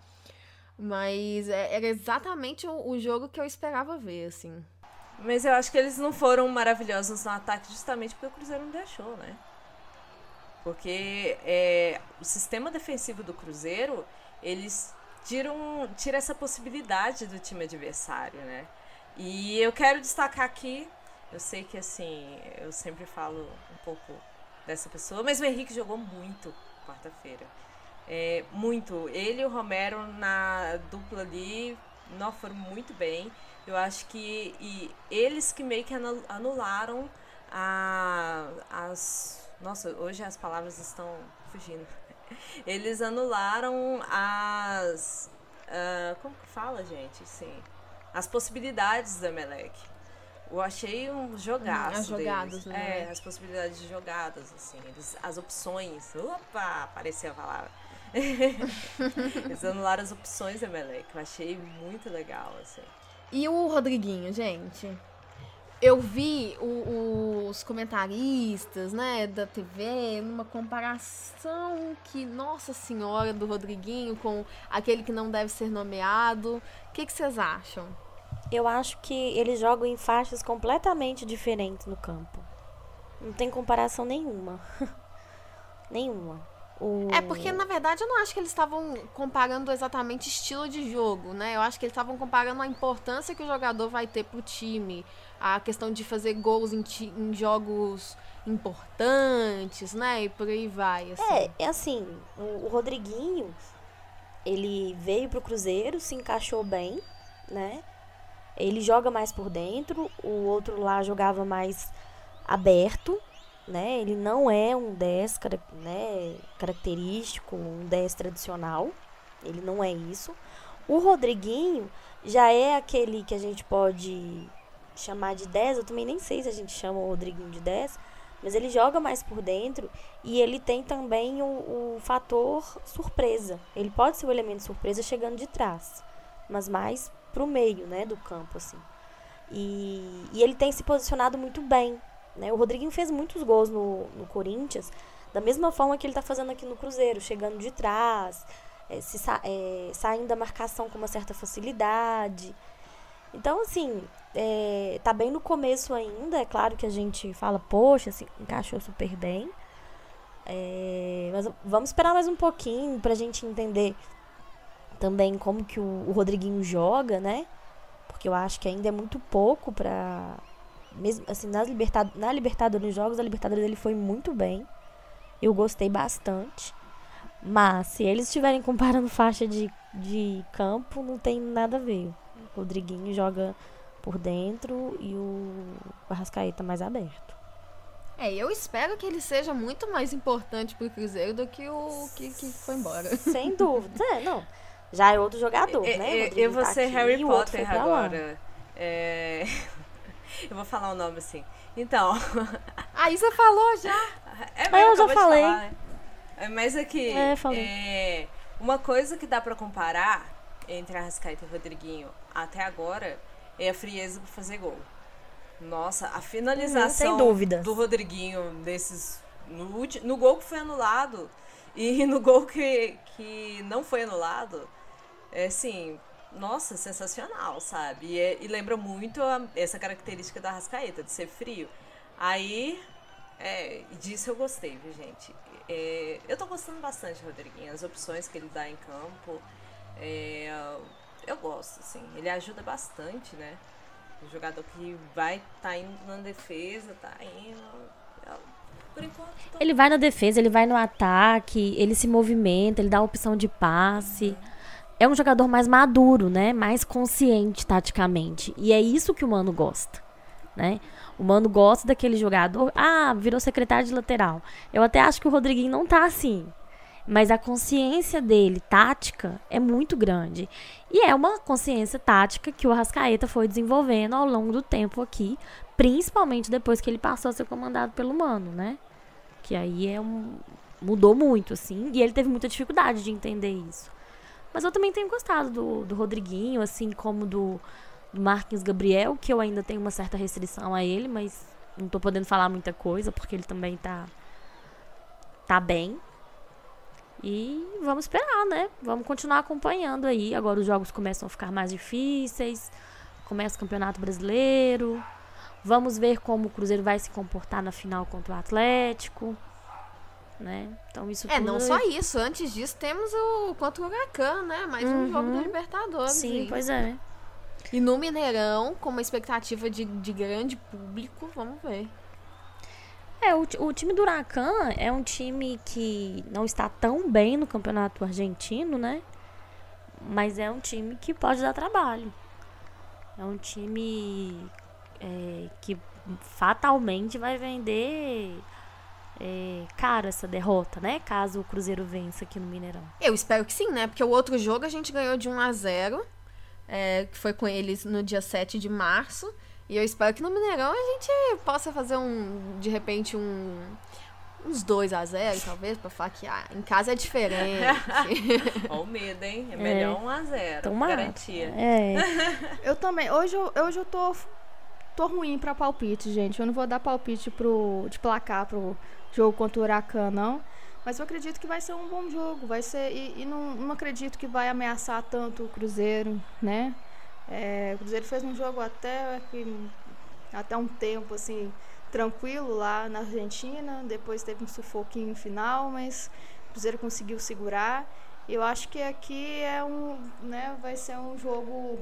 Mas é- era exatamente o, o jogo que eu esperava ver, assim. Mas eu acho que eles não foram maravilhosos no ataque justamente porque o Cruzeiro não deixou, né? Porque é, o sistema defensivo do Cruzeiro, eles tiram, tira essa possibilidade do time adversário, né? E eu quero destacar aqui, eu sei que assim, eu sempre falo um pouco dessa pessoa, mas o Henrique jogou muito quarta-feira. É, muito. Ele e o Romero na dupla ali, não foram muito bem. Eu acho que e eles que meio que anu- anularam a, as. Nossa, hoje as palavras estão fugindo. Eles anularam as. ah, como que fala, gente? Sim. As possibilidades do Emelec. Eu achei um jogaço. as jogadas do É, as possibilidades de jogadas, assim. Eles, as opções. Opa, apareceu a palavra. Eles anularam as opções do Emelec. Eu achei muito legal, assim. E o Rodriguinho, gente? Eu vi o- os comentaristas, né, da TV, numa comparação que, nossa senhora, do Rodriguinho com aquele que não deve ser nomeado. O que, que vocês acham? Eu acho que eles jogam em faixas completamente diferentes no campo. Não tem comparação nenhuma. nenhuma. O... É porque, na verdade, eu não acho que eles estavam comparando exatamente estilo de jogo, né? Eu acho que eles estavam comparando a importância que o jogador vai ter pro time, a questão de fazer gols em, ti- em jogos importantes, né? E por aí vai, assim. É, é assim, o, o Rodriguinho, ele veio pro Cruzeiro, se encaixou bem, né? Ele joga mais por dentro, o outro lá jogava mais aberto, né? Ele não é um 10 cara- né, característico, um 10 tradicional. Ele não é isso. O Rodriguinho já é aquele que a gente pode chamar de 10, eu também nem sei se a gente chama o Rodriguinho de 10, Mas ele joga mais por dentro e ele tem também o, o fator surpresa. Ele pode ser o elemento surpresa chegando de trás, mas mais pro meio, né, do campo, assim. E, e ele tem se posicionado muito bem. Né? O Rodriguinho fez muitos gols no, no Corinthians, da mesma forma que ele está fazendo aqui no Cruzeiro, chegando de trás, é, se sa é, saindo da marcação com uma certa facilidade. Então, assim, é, tá bem no começo ainda. É claro que a gente fala, poxa, assim, encaixou super bem. É, mas vamos esperar mais um pouquinho pra gente entender também como que o, o Rodriguinho joga, né? Porque eu acho que ainda é muito pouco pra. Mesmo assim, nas Libertad na Libertadores, nos jogos da Libertadores ele foi muito bem. Eu gostei bastante. Mas se eles estiverem comparando faixa de, de campo, não tem nada a ver. O Rodriguinho joga por dentro e o Arrascaeta mais aberto. É, eu espero que ele seja muito mais importante pro Cruzeiro do que o que, que foi embora. Sem dúvida. É, não. Já é outro jogador, é, né? É, eu vou tá ser Harry Potter agora. É... eu vou falar o um nome assim. Então. Aí ah, você falou já. É mesmo, eu já falei. Falar, né? Mas aqui. É, falei. É, uma coisa que dá para comparar entre a Rascaeta e o Rodriguinho até agora é a frieza para fazer gol. Nossa, a finalização hum, do Rodriguinho desses no, no gol que foi anulado e no gol que, que não foi anulado, é assim, nossa, sensacional, sabe? E, é, e lembra muito a, essa característica da Rascaeta, de ser frio. Aí, é, disso eu gostei, viu, gente? É, eu tô gostando bastante, Rodriguinho, as opções que ele dá em campo. É, eu gosto, assim. Ele ajuda bastante, né? O jogador que vai tá indo na defesa, tá indo. Por enquanto. Tô... Ele vai na defesa, ele vai no ataque, ele se movimenta, ele dá opção de passe. Uhum. É um jogador mais maduro, né? Mais consciente taticamente. E é isso que o Mano gosta, né? O Mano gosta daquele jogador. Ah, virou secretário de lateral. Eu até acho que o Rodriguinho não tá assim. Mas a consciência dele, tática, é muito grande. E é uma consciência tática que o Arrascaeta foi desenvolvendo ao longo do tempo aqui, principalmente depois que ele passou a ser comandado pelo Mano, né? Que aí é um. mudou muito, assim, e ele teve muita dificuldade de entender isso. Mas eu também tenho gostado do, do Rodriguinho, assim como do, do Marquinhos Gabriel, que eu ainda tenho uma certa restrição a ele, mas não tô podendo falar muita coisa, porque ele também tá. tá bem. E vamos esperar, né? Vamos continuar acompanhando aí. Agora os jogos começam a ficar mais difíceis. Começa o Campeonato Brasileiro. Vamos ver como o Cruzeiro vai se comportar na final contra o Atlético. Né? Então isso É, não só isso. Antes disso, temos o contra o Huracan, né? Mais um jogo da uhum. Libertadores. Sim, aí. pois é. E no Mineirão, com uma expectativa de, de grande público, vamos ver. É, o, o time do Huracan é um time que não está tão bem no campeonato argentino, né? Mas é um time que pode dar trabalho. É um time é, que fatalmente vai vender é, caro essa derrota, né? Caso o Cruzeiro vença aqui no Mineirão. Eu espero que sim, né? Porque o outro jogo a gente ganhou de 1 a 0 é, que foi com eles no dia 7 de março. E eu espero que no Mineirão a gente possa fazer um, de repente, um uns 2 a 0 talvez, pra falar que ah, em casa é diferente. Olha o medo, hein? É melhor 1 é. um a 0 Tomara. Garantia. É. eu também. Hoje, eu, hoje eu tô, tô ruim pra palpite, gente. Eu não vou dar palpite pro, de placar pro jogo contra o Huracan, não. Mas eu acredito que vai ser um bom jogo. Vai ser. E, e não, não acredito que vai ameaçar tanto o Cruzeiro, né? É, o Cruzeiro fez um jogo até até um tempo assim tranquilo lá na Argentina, depois teve um sufoquinho final, mas o Cruzeiro conseguiu segurar. Eu acho que aqui é um, né, vai ser um jogo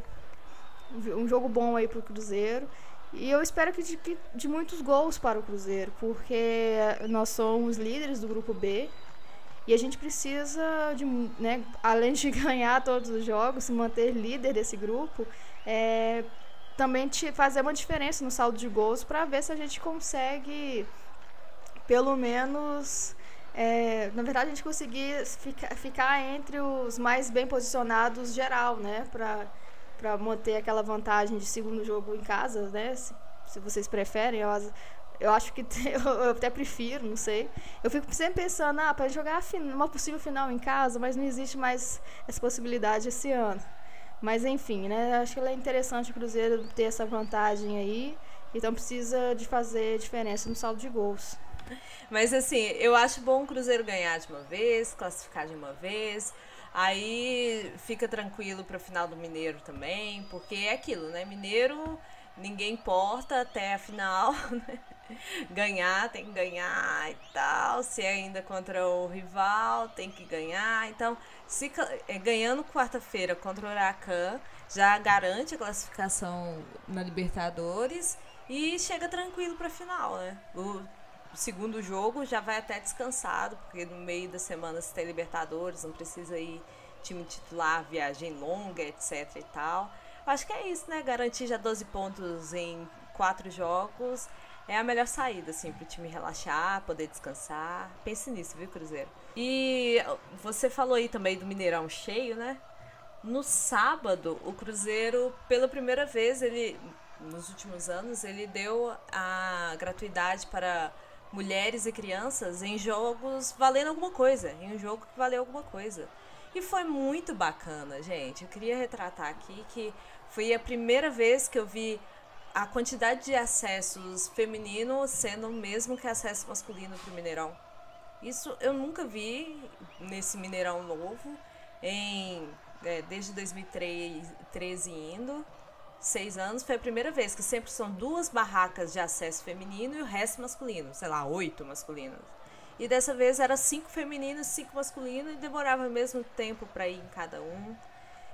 um jogo bom aí para o Cruzeiro. E eu espero que de, de muitos gols para o Cruzeiro, porque nós somos líderes do grupo B. E a gente precisa, de, né, além de ganhar todos os jogos, se manter líder desse grupo, é, também fazer uma diferença no saldo de gols para ver se a gente consegue, pelo menos, é, na verdade, a gente conseguir ficar, ficar entre os mais bem posicionados geral, né? Para manter aquela vantagem de segundo jogo em casa, né? Se, se vocês preferem. Eu, eu acho que eu até prefiro, não sei. Eu fico sempre pensando, ah, para jogar uma possível final em casa, mas não existe mais essa possibilidade esse ano. Mas enfim, né? Acho que é interessante o Cruzeiro ter essa vantagem aí. Então precisa de fazer diferença no saldo de gols. Mas assim, eu acho bom o Cruzeiro ganhar de uma vez, classificar de uma vez. Aí fica tranquilo para o final do Mineiro também, porque é aquilo, né? Mineiro ninguém importa até a final, né? ganhar, tem que ganhar e tal. Se é ainda contra o rival, tem que ganhar. Então, se é, ganhando quarta-feira contra o Huracan, já garante a classificação na Libertadores e chega tranquilo para a final, né? O segundo jogo já vai até descansado, porque no meio da semana se tem Libertadores, não precisa ir time titular, viagem longa, etc e tal. Acho que é isso, né? Garantir já 12 pontos em quatro jogos é a melhor saída, assim, pro time relaxar, poder descansar. Pense nisso, viu, Cruzeiro? E você falou aí também do Mineirão cheio, né? No sábado, o Cruzeiro, pela primeira vez, ele nos últimos anos, ele deu a gratuidade para mulheres e crianças em jogos valendo alguma coisa, em um jogo que valeu alguma coisa. E foi muito bacana, gente. Eu queria retratar aqui que foi a primeira vez que eu vi a quantidade de acessos femininos sendo o mesmo que acesso masculino para o Mineirão. Isso eu nunca vi nesse Mineirão novo, em, é, desde 2013 indo. Seis anos foi a primeira vez que sempre são duas barracas de acesso feminino e o resto masculino, sei lá, oito masculinos. E dessa vez era cinco femininos, cinco masculinos e demorava o mesmo tempo para ir em cada um.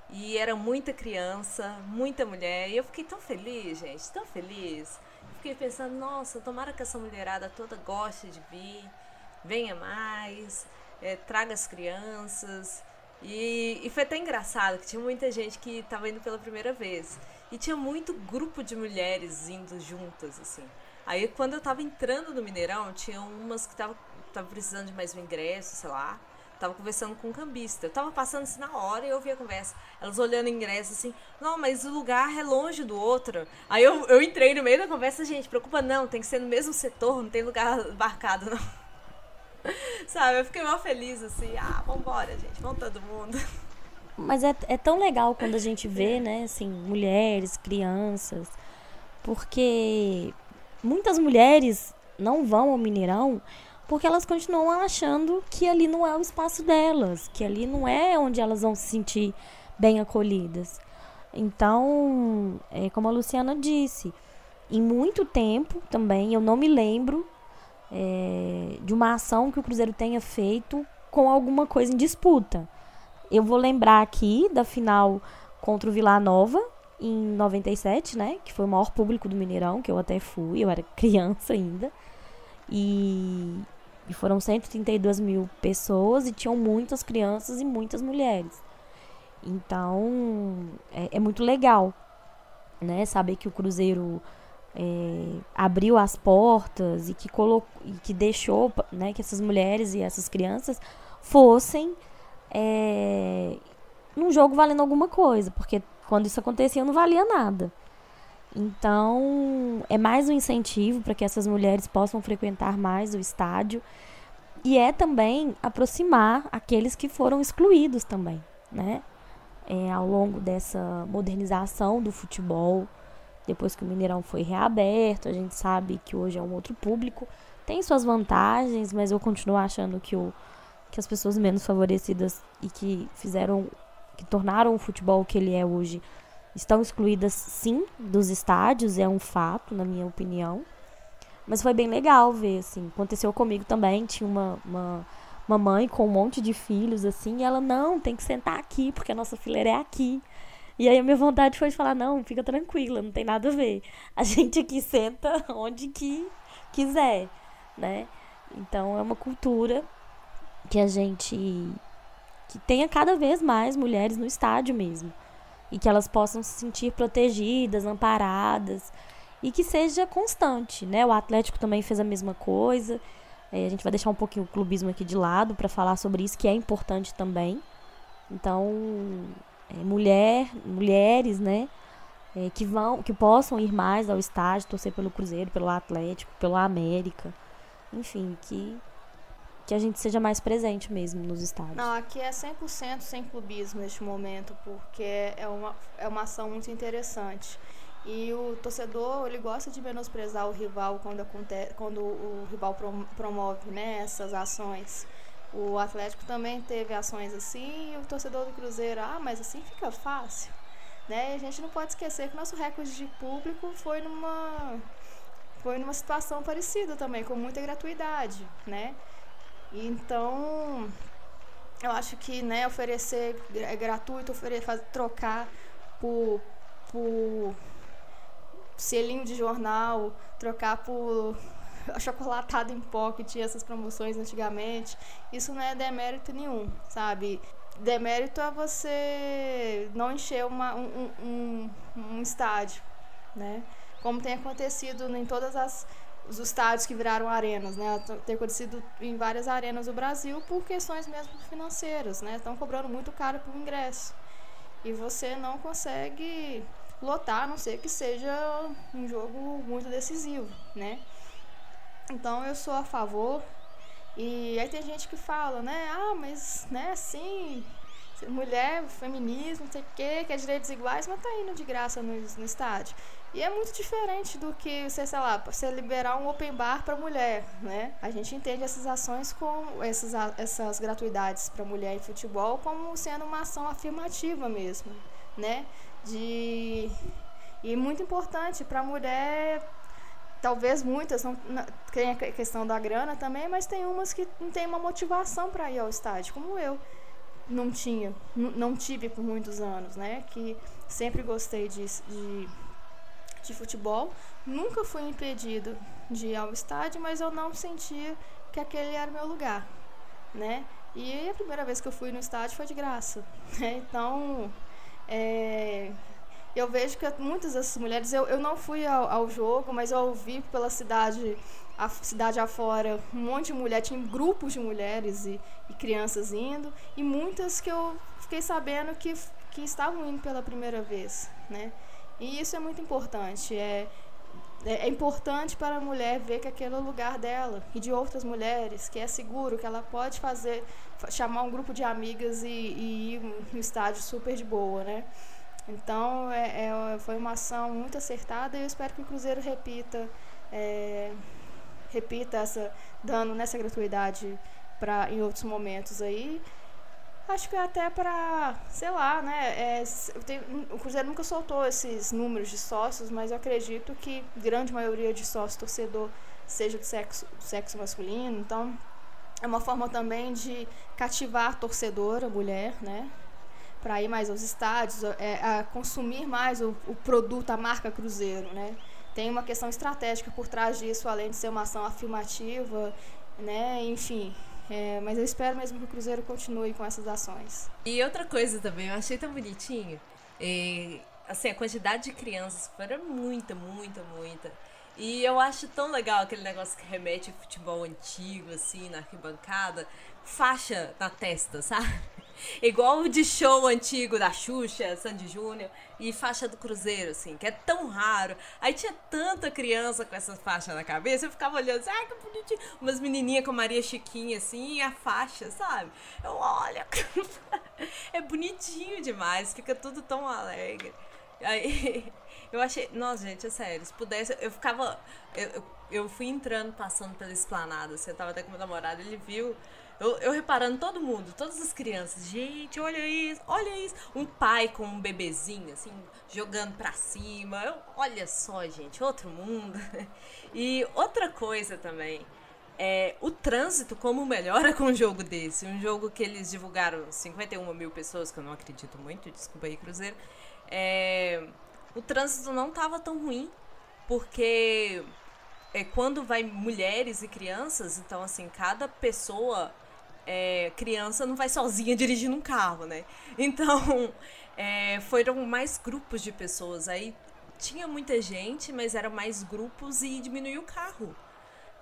E era muita criança, muita mulher. E eu fiquei tão feliz, gente, tão feliz. Fiquei pensando, nossa, tomara que essa mulherada toda goste de vir, venha mais, é, traga as crianças. E, e foi até engraçado que tinha muita gente que estava indo pela primeira vez. E tinha muito grupo de mulheres indo juntas, assim. Aí quando eu tava entrando no Mineirão, tinha umas que estavam tava precisando de mais um ingresso, sei lá. Tava conversando com um cambista. Eu tava passando assim na hora e eu ouvi a conversa. Elas olhando o ingresso assim, não, mas o lugar é longe do outro. Aí eu, eu entrei no meio da conversa, gente, preocupa não, tem que ser no mesmo setor, não tem lugar marcado, não. Sabe, eu fiquei mal feliz assim, ah, vambora, gente, vamos todo mundo. Mas é, é tão legal quando a gente vê, né, assim, mulheres, crianças, porque muitas mulheres não vão ao Mineirão porque elas continuam achando que ali não é o espaço delas, que ali não é onde elas vão se sentir bem acolhidas. Então, é como a Luciana disse, em muito tempo também eu não me lembro é, de uma ação que o Cruzeiro tenha feito com alguma coisa em disputa. Eu vou lembrar aqui da final contra o Vila Nova em 97, né? Que foi o maior público do Mineirão, que eu até fui, eu era criança ainda. E, e foram 132 mil pessoas e tinham muitas crianças e muitas mulheres. Então, é, é muito legal, né? Saber que o Cruzeiro é, abriu as portas e que, colocou, e que deixou né, que essas mulheres e essas crianças fossem é, num jogo valendo alguma coisa, porque quando isso acontecia não valia nada. Então, é mais um incentivo para que essas mulheres possam frequentar mais o estádio. E é também aproximar aqueles que foram excluídos também, né? É, ao longo dessa modernização do futebol, depois que o Mineirão foi reaberto, a gente sabe que hoje é um outro público, tem suas vantagens, mas eu continuo achando que, o, que as pessoas menos favorecidas e que fizeram, que tornaram o futebol que ele é hoje, estão excluídas sim dos estádios, é um fato, na minha opinião. Mas foi bem legal ver, assim. Aconteceu comigo também, tinha uma, uma, uma mãe com um monte de filhos, assim, e ela, não, tem que sentar aqui, porque a nossa fileira é aqui. E aí a minha vontade foi de falar, não, fica tranquila, não tem nada a ver. A gente aqui senta onde que quiser, né? Então é uma cultura que a gente que tenha cada vez mais mulheres no estádio mesmo e que elas possam se sentir protegidas, amparadas e que seja constante, né? O Atlético também fez a mesma coisa. É, a gente vai deixar um pouquinho o clubismo aqui de lado para falar sobre isso, que é importante também. Então, é, mulher, mulheres, né? é, que vão, que possam ir mais ao estádio, torcer pelo Cruzeiro, pelo Atlético, pelo América, enfim, que que a gente seja mais presente mesmo nos estádios. Não, aqui é 100% sem clubismo neste momento, porque é uma, é uma ação muito interessante. E o torcedor, ele gosta de menosprezar o rival quando, acontece, quando o rival promove né, essas ações. O Atlético também teve ações assim e o torcedor do Cruzeiro, ah, mas assim fica fácil. Né? E a gente não pode esquecer que nosso recorde de público foi numa, foi numa situação parecida também, com muita gratuidade. Né? Então, eu acho que né, oferecer é gratuito, oferecer, trocar por, por selinho de jornal, trocar por achocolatado em pó que tinha essas promoções antigamente. Isso não é demérito nenhum, sabe? Demérito é você não encher uma, um, um, um estádio, né? Como tem acontecido em todas as os estádios que viraram arenas, né? Tem acontecido em várias arenas do Brasil por questões mesmo financeiras, né? Estão cobrando muito caro por ingresso. E você não consegue lotar, a não ser que seja um jogo muito decisivo, né? Então eu sou a favor. E aí tem gente que fala, né? Ah, mas né, assim, mulher, feminismo, não sei o quê, quer direitos iguais, mas tá indo de graça no, no estádio. E é muito diferente do que você, sei lá, você liberar um open bar para mulher, né? A gente entende essas ações com essas, essas gratuidades para mulher em futebol como sendo uma ação afirmativa mesmo, né? De e muito importante para a mulher talvez muitas não, não tem a questão da grana também, mas tem umas que não tem uma motivação para ir ao estádio, como eu não tinha, não tive por muitos anos, né? Que sempre gostei de, de, de futebol, nunca fui impedido de ir ao estádio, mas eu não sentia que aquele era o meu lugar, né? E a primeira vez que eu fui no estádio foi de graça, né? Então, é, eu vejo que muitas dessas mulheres, eu, eu não fui ao, ao jogo, mas eu ouvi pela cidade, a cidade afora, um monte de mulher, tinha grupos de mulheres e, e crianças indo, e muitas que eu fiquei sabendo que, que estavam indo pela primeira vez, né? E isso é muito importante, é, é, é importante para a mulher ver que aquele é o lugar dela e de outras mulheres, que é seguro, que ela pode fazer, chamar um grupo de amigas e, e ir no estádio super de boa, né? Então é, é, foi uma ação muito acertada e eu espero que o Cruzeiro repita, é, repita essa, dando nessa gratuidade para em outros momentos aí. Acho que até para, sei lá, né? É, tenho, o Cruzeiro nunca soltou esses números de sócios, mas eu acredito que grande maioria de sócios torcedor seja do sexo, sexo masculino. Então, é uma forma também de cativar a torcedora, a mulher, né? para ir mais aos estádios, é, a consumir mais o, o, produto, a marca Cruzeiro, né? Tem uma questão estratégica por trás disso, além de ser uma ação afirmativa, né? Enfim, é, mas eu espero mesmo que o Cruzeiro continue com essas ações. E outra coisa também, eu achei tão bonitinho, e, assim, a quantidade de crianças foi muita, muita, muita. E eu acho tão legal aquele negócio que remete ao futebol antigo, assim, na arquibancada, faixa na testa, sabe? Igual o de show antigo da Xuxa, Sandy Júnior e faixa do Cruzeiro, assim, que é tão raro. Aí tinha tanta criança com essa faixa na cabeça, eu ficava olhando assim, ai que bonitinho. Umas menininhas com Maria Chiquinha, assim, e a faixa, sabe? Eu, olha, é bonitinho demais, fica tudo tão alegre. Aí, eu achei, nossa, gente, é sério, se pudesse, eu ficava, eu, eu fui entrando, passando pela esplanada, você tava até com meu namorado, ele viu eu, eu reparando todo mundo, todas as crianças. Gente, olha isso, olha isso. Um pai com um bebezinho, assim, jogando pra cima. Eu, olha só, gente, outro mundo. E outra coisa também. É, o trânsito, como melhora com um jogo desse? Um jogo que eles divulgaram 51 mil pessoas, que eu não acredito muito, desculpa aí, Cruzeiro. É, o trânsito não tava tão ruim, porque é, quando vai mulheres e crianças, então assim, cada pessoa é, criança não vai sozinha dirigindo um carro, né? Então, é, foram mais grupos de pessoas. Aí tinha muita gente, mas eram mais grupos e diminuiu o carro.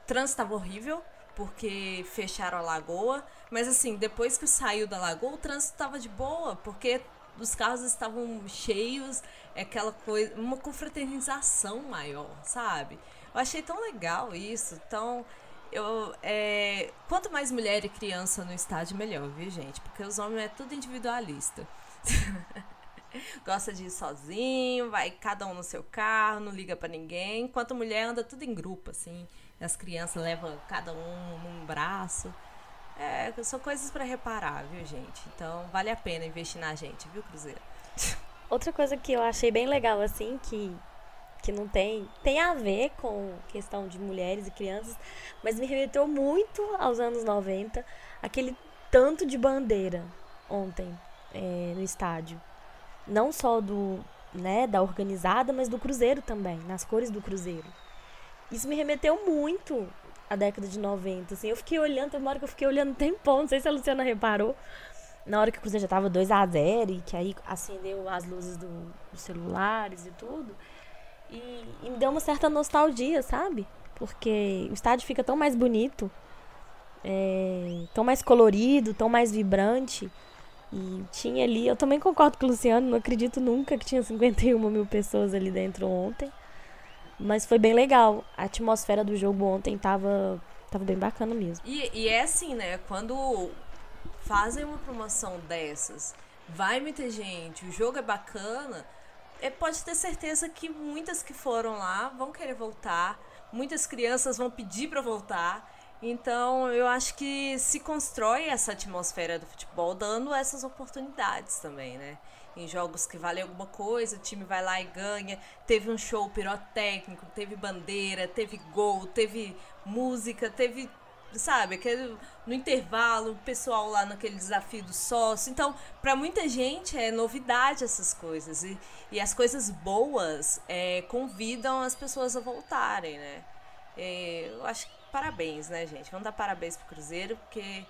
Trânsito estava horrível, porque fecharam a lagoa. Mas assim, depois que saiu da lagoa, o trânsito estava de boa, porque os carros estavam cheios, é aquela coisa, uma confraternização maior, sabe? Eu achei tão legal isso, então eu, é, quanto mais mulher e criança no estádio, melhor, viu, gente? Porque os homens é tudo individualista. Gosta de ir sozinho, vai cada um no seu carro, não liga para ninguém. Enquanto mulher anda tudo em grupo, assim. As crianças levam cada um num braço. É, são coisas para reparar, viu, gente? Então vale a pena investir na gente, viu, Cruzeiro? Outra coisa que eu achei bem legal, assim, que, que não tem. Tem a ver com questão de mulheres e crianças, mas me remeteu muito aos anos 90, aquele tanto de bandeira ontem é, no estádio. Não só do, né, da organizada, mas do Cruzeiro também, nas cores do Cruzeiro. Isso me remeteu muito à década de 90, assim. Eu fiquei olhando, tem uma hora que eu fiquei olhando tempão, não sei se a Luciana reparou. Na hora que o Cruzeiro já tava 2 a 0 e que aí acendeu as luzes do, dos celulares e tudo. E, e me deu uma certa nostalgia, sabe? Porque o estádio fica tão mais bonito, é, tão mais colorido, tão mais vibrante. E tinha ali, eu também concordo com o Luciano, não acredito nunca que tinha 51 mil pessoas ali dentro ontem. Mas foi bem legal. A atmosfera do jogo ontem tava, tava bem bacana mesmo. E, e é assim, né? Quando fazem uma promoção dessas, vai muita gente, o jogo é bacana, pode ter certeza que muitas que foram lá vão querer voltar, muitas crianças vão pedir para voltar. Então, eu acho que se constrói essa atmosfera do futebol dando essas oportunidades também, né? Em jogos que valem alguma coisa, o time vai lá e ganha. Teve um show pirotécnico, teve bandeira, teve gol, teve música, teve, sabe, aquele, no intervalo, o pessoal lá naquele desafio do sócio. Então, para muita gente é novidade essas coisas. E, e as coisas boas é, convidam as pessoas a voltarem, né? É, eu acho que parabéns, né, gente? Vamos dar parabéns pro Cruzeiro, porque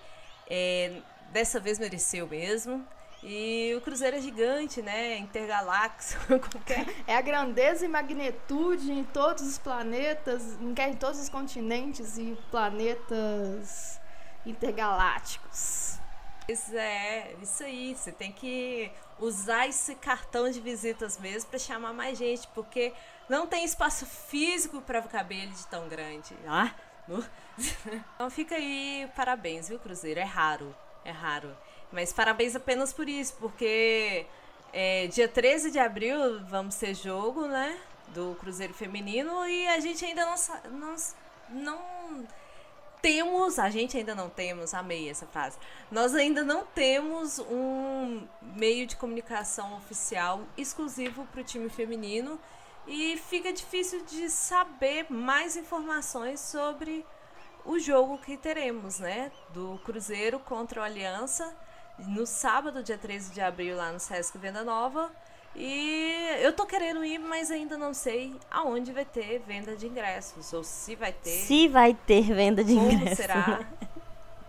é, dessa vez mereceu mesmo. E o Cruzeiro é gigante, né? Intergaláxio, qualquer. É a grandeza e magnitude em todos os planetas, em todos os continentes e planetas intergalácticos. Pois é, isso aí. Você tem que usar esse cartão de visitas mesmo para chamar mais gente, porque não tem espaço físico para caber ele de tão grande. Ah, então fica aí, parabéns, viu, Cruzeiro? É raro, é raro. Mas parabéns apenas por isso, porque é, dia 13 de abril vamos ter jogo, né? Do Cruzeiro Feminino e a gente ainda não, não, não temos, a gente ainda não temos, amei essa frase. Nós ainda não temos um meio de comunicação oficial exclusivo para o time feminino e fica difícil de saber mais informações sobre o jogo que teremos, né? Do Cruzeiro contra o Aliança no sábado, dia 13 de abril, lá no Sesc Venda Nova. E eu tô querendo ir, mas ainda não sei aonde vai ter venda de ingressos. Ou se vai ter. Se vai ter venda de como ingressos. será?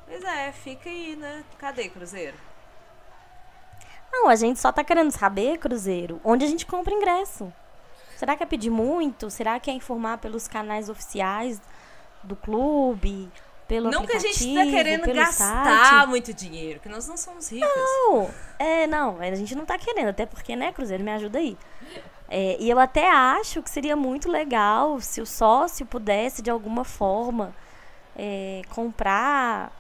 Pois é, fica aí, né? Cadê, Cruzeiro? Não, a gente só tá querendo saber, Cruzeiro, onde a gente compra ingresso. Será que é pedir muito? Será que é informar pelos canais oficiais do clube? Pelo não que a gente aplicativo, tá querendo gastar site? muito dinheiro, que nós não somos ricos. Não, é, não, a gente não tá querendo, até porque, né, Cruzeiro, me ajuda aí. É, e eu até acho que seria muito legal se o sócio pudesse, de alguma forma, é, comprar,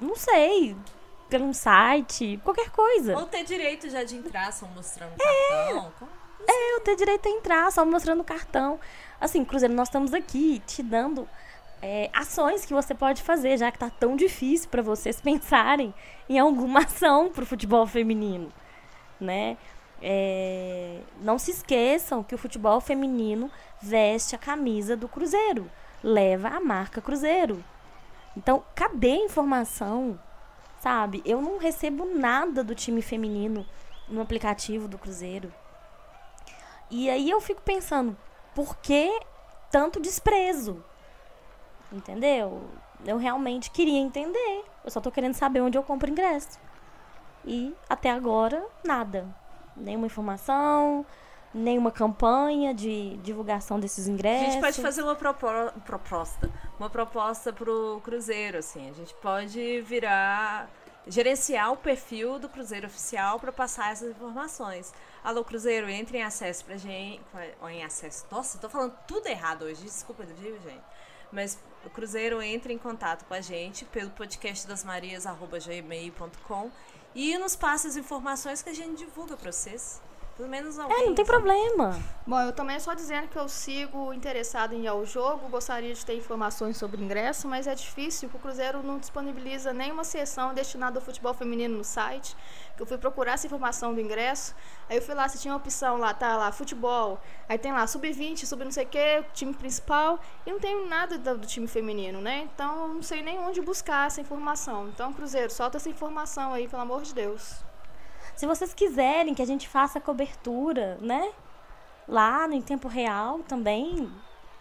não sei, pelo um site, qualquer coisa. Ou ter direito já de entrar, só mostrando o cartão. Como- É, eu ter direito a entrar, só mostrando o cartão. Assim, Cruzeiro, nós estamos aqui te dando é, ações que você pode fazer, já que tá tão difícil para vocês pensarem em alguma ação pro futebol feminino, né? É, não se esqueçam que o futebol feminino veste a camisa do Cruzeiro, leva a marca Cruzeiro. Então, cadê a informação? Sabe? Eu não recebo nada do time feminino no aplicativo do Cruzeiro. E aí eu fico pensando, por que tanto desprezo? Entendeu? Eu realmente queria entender. Eu só tô querendo saber onde eu compro ingresso. E até agora, nada. Nenhuma informação, nenhuma campanha de divulgação desses A ingressos. gente pode fazer uma propo- proposta. Uma proposta pro Cruzeiro, assim. A gente pode virar gerenciar o perfil do Cruzeiro Oficial para passar essas informações. Alô, Cruzeiro, entre em acesso pra gente. Ou em acesso. Nossa, tô falando tudo errado hoje, desculpa, viu, gente? Mas o Cruzeiro entre em contato com a gente pelo podcast das marias.gmail.com e nos passe as informações que a gente divulga para vocês. Pelo menos alguém. É, não tem problema. Bom, eu também só dizendo que eu sigo interessado em ir ao jogo, gostaria de ter informações sobre ingresso, mas é difícil, porque o Cruzeiro não disponibiliza nenhuma sessão destinada ao futebol feminino no site. Eu fui procurar essa informação do ingresso, aí eu fui lá, se tinha uma opção lá, tá lá, futebol, aí tem lá sub-20, sub não sei o que, time principal, e não tem nada do, do time feminino, né? Então eu não sei nem onde buscar essa informação. Então, Cruzeiro, solta essa informação aí, pelo amor de Deus. Se vocês quiserem que a gente faça cobertura, né? Lá no em tempo real também.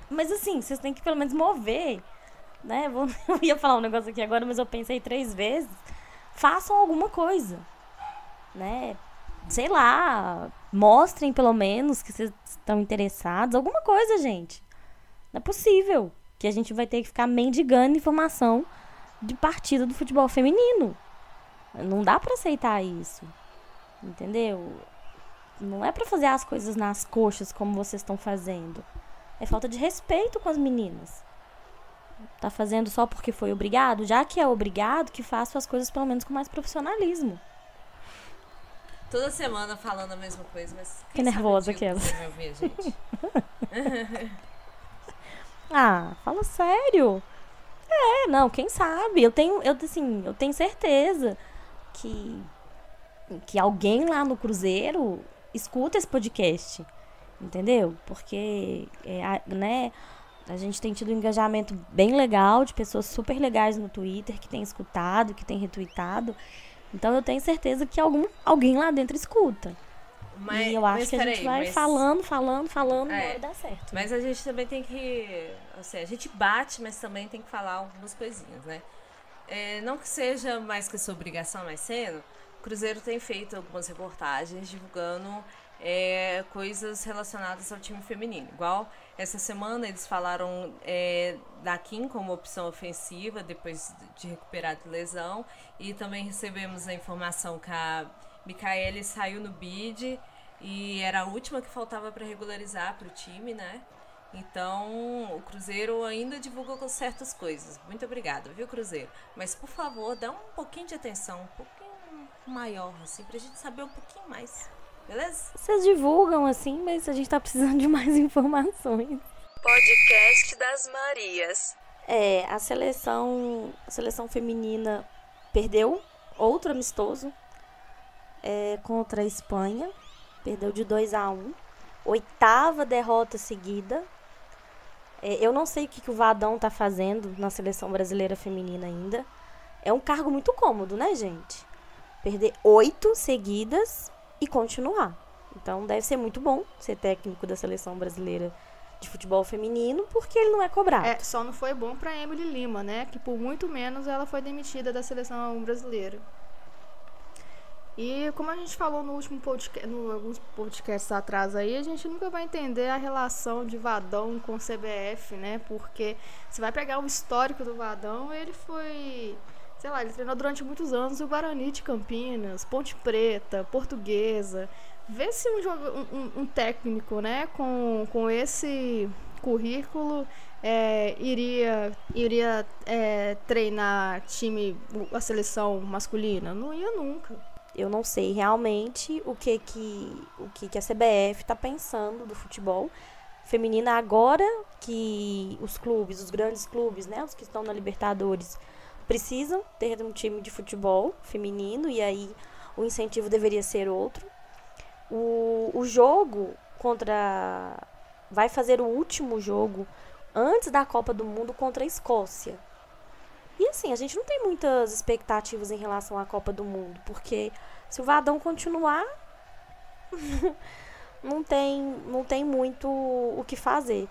Mas assim, vocês têm que pelo menos mover. Né? Eu ia falar um negócio aqui agora, mas eu pensei três vezes. Façam alguma coisa. Né? Sei lá. Mostrem pelo menos que vocês estão interessados. Alguma coisa, gente. Não é possível que a gente vai ter que ficar mendigando informação de partida do futebol feminino. Não dá para aceitar isso. Entendeu? Não é para fazer as coisas nas coxas como vocês estão fazendo. É falta de respeito com as meninas. Tá fazendo só porque foi obrigado? Já que é obrigado, que faça as coisas pelo menos com mais profissionalismo. Toda semana falando a mesma coisa, mas. Que nervosa que é. ah, fala sério. É, não, quem sabe? Eu tenho, eu assim, eu tenho certeza que que alguém lá no Cruzeiro escuta esse podcast, entendeu? Porque, é, né, a gente tem tido um engajamento bem legal de pessoas super legais no Twitter que tem escutado, que tem retweetado. Então eu tenho certeza que algum, alguém lá dentro escuta. Mas, e eu acho que a gente vai mas... falando, falando, falando, é, vai dar certo. Mas a gente também tem que. Assim, a gente bate, mas também tem que falar algumas coisinhas, né? É, não que seja mais que sua obrigação mais cedo, Cruzeiro tem feito algumas reportagens divulgando é, coisas relacionadas ao time feminino. Igual essa semana eles falaram é, da Kim como opção ofensiva depois de recuperar de lesão. E também recebemos a informação que a Micaele saiu no bid e era a última que faltava para regularizar para o time, né? Então, o Cruzeiro ainda divulga certas coisas. Muito obrigada, viu, Cruzeiro? Mas, por favor, dá um pouquinho de atenção, um pouquinho maior, assim, pra gente saber um pouquinho mais. Beleza? Vocês divulgam assim, mas a gente tá precisando de mais informações. Podcast das Marias. É, a seleção, a seleção feminina perdeu outro amistoso é, contra a Espanha. Perdeu de 2 a 1 um. Oitava derrota seguida. É, eu não sei o que, que o Vadão tá fazendo na seleção brasileira feminina ainda. É um cargo muito cômodo, né, gente? Perder oito seguidas e continuar. Então deve ser muito bom ser técnico da seleção brasileira de futebol feminino, porque ele não é cobrado. É, só não foi bom para Emily Lima, né? Que por muito menos ela foi demitida da seleção brasileira. E como a gente falou no último podcast, no alguns podcasts atrás aí, a gente nunca vai entender a relação de Vadão com o CBF, né? Porque você vai pegar o histórico do Vadão, ele foi sei lá, ele treinou durante muitos anos o Guarani de Campinas, Ponte Preta, Portuguesa. Vê se um, um, um técnico, né, com, com esse currículo é, iria, iria é, treinar time, a seleção masculina. Não ia nunca. Eu não sei realmente o que que, o que, que a CBF está pensando do futebol feminino agora que os clubes, os grandes clubes, né, os que estão na Libertadores, precisam ter um time de futebol feminino e aí o incentivo deveria ser outro. O, o jogo contra. Vai fazer o último jogo antes da Copa do Mundo contra a Escócia. E assim, a gente não tem muitas expectativas em relação à Copa do Mundo, porque se o Vadão continuar, não tem, não tem muito o que fazer.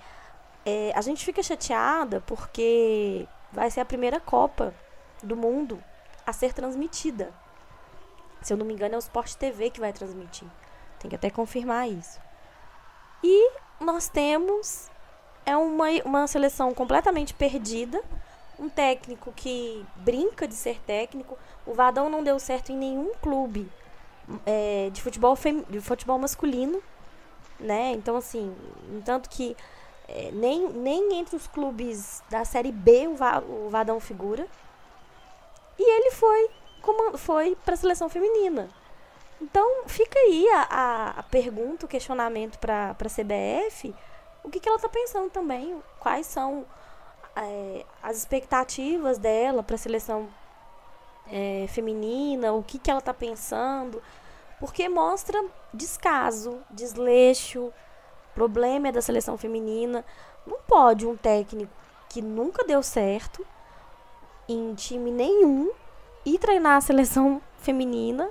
É, a gente fica chateada porque vai ser a primeira Copa do mundo a ser transmitida. Se eu não me engano, é o Sport TV que vai transmitir. Tem que até confirmar isso. E nós temos é uma, uma seleção completamente perdida, um técnico que brinca de ser técnico. O Vadão não deu certo em nenhum clube é, de, futebol fem, de futebol masculino, né? Então, assim, tanto que é, nem, nem entre os clubes da Série B o, Va, o Vadão figura. E ele foi, foi para a seleção feminina. Então, fica aí a, a, pergunta, o questionamento para a CBF. O que, que ela está pensando também? Quais são é, as expectativas dela para a seleção é, feminina? O que, que ela está pensando? Porque mostra descaso, desleixo, problema da seleção feminina. Não pode um técnico que nunca deu certo em time nenhum e treinar a seleção feminina,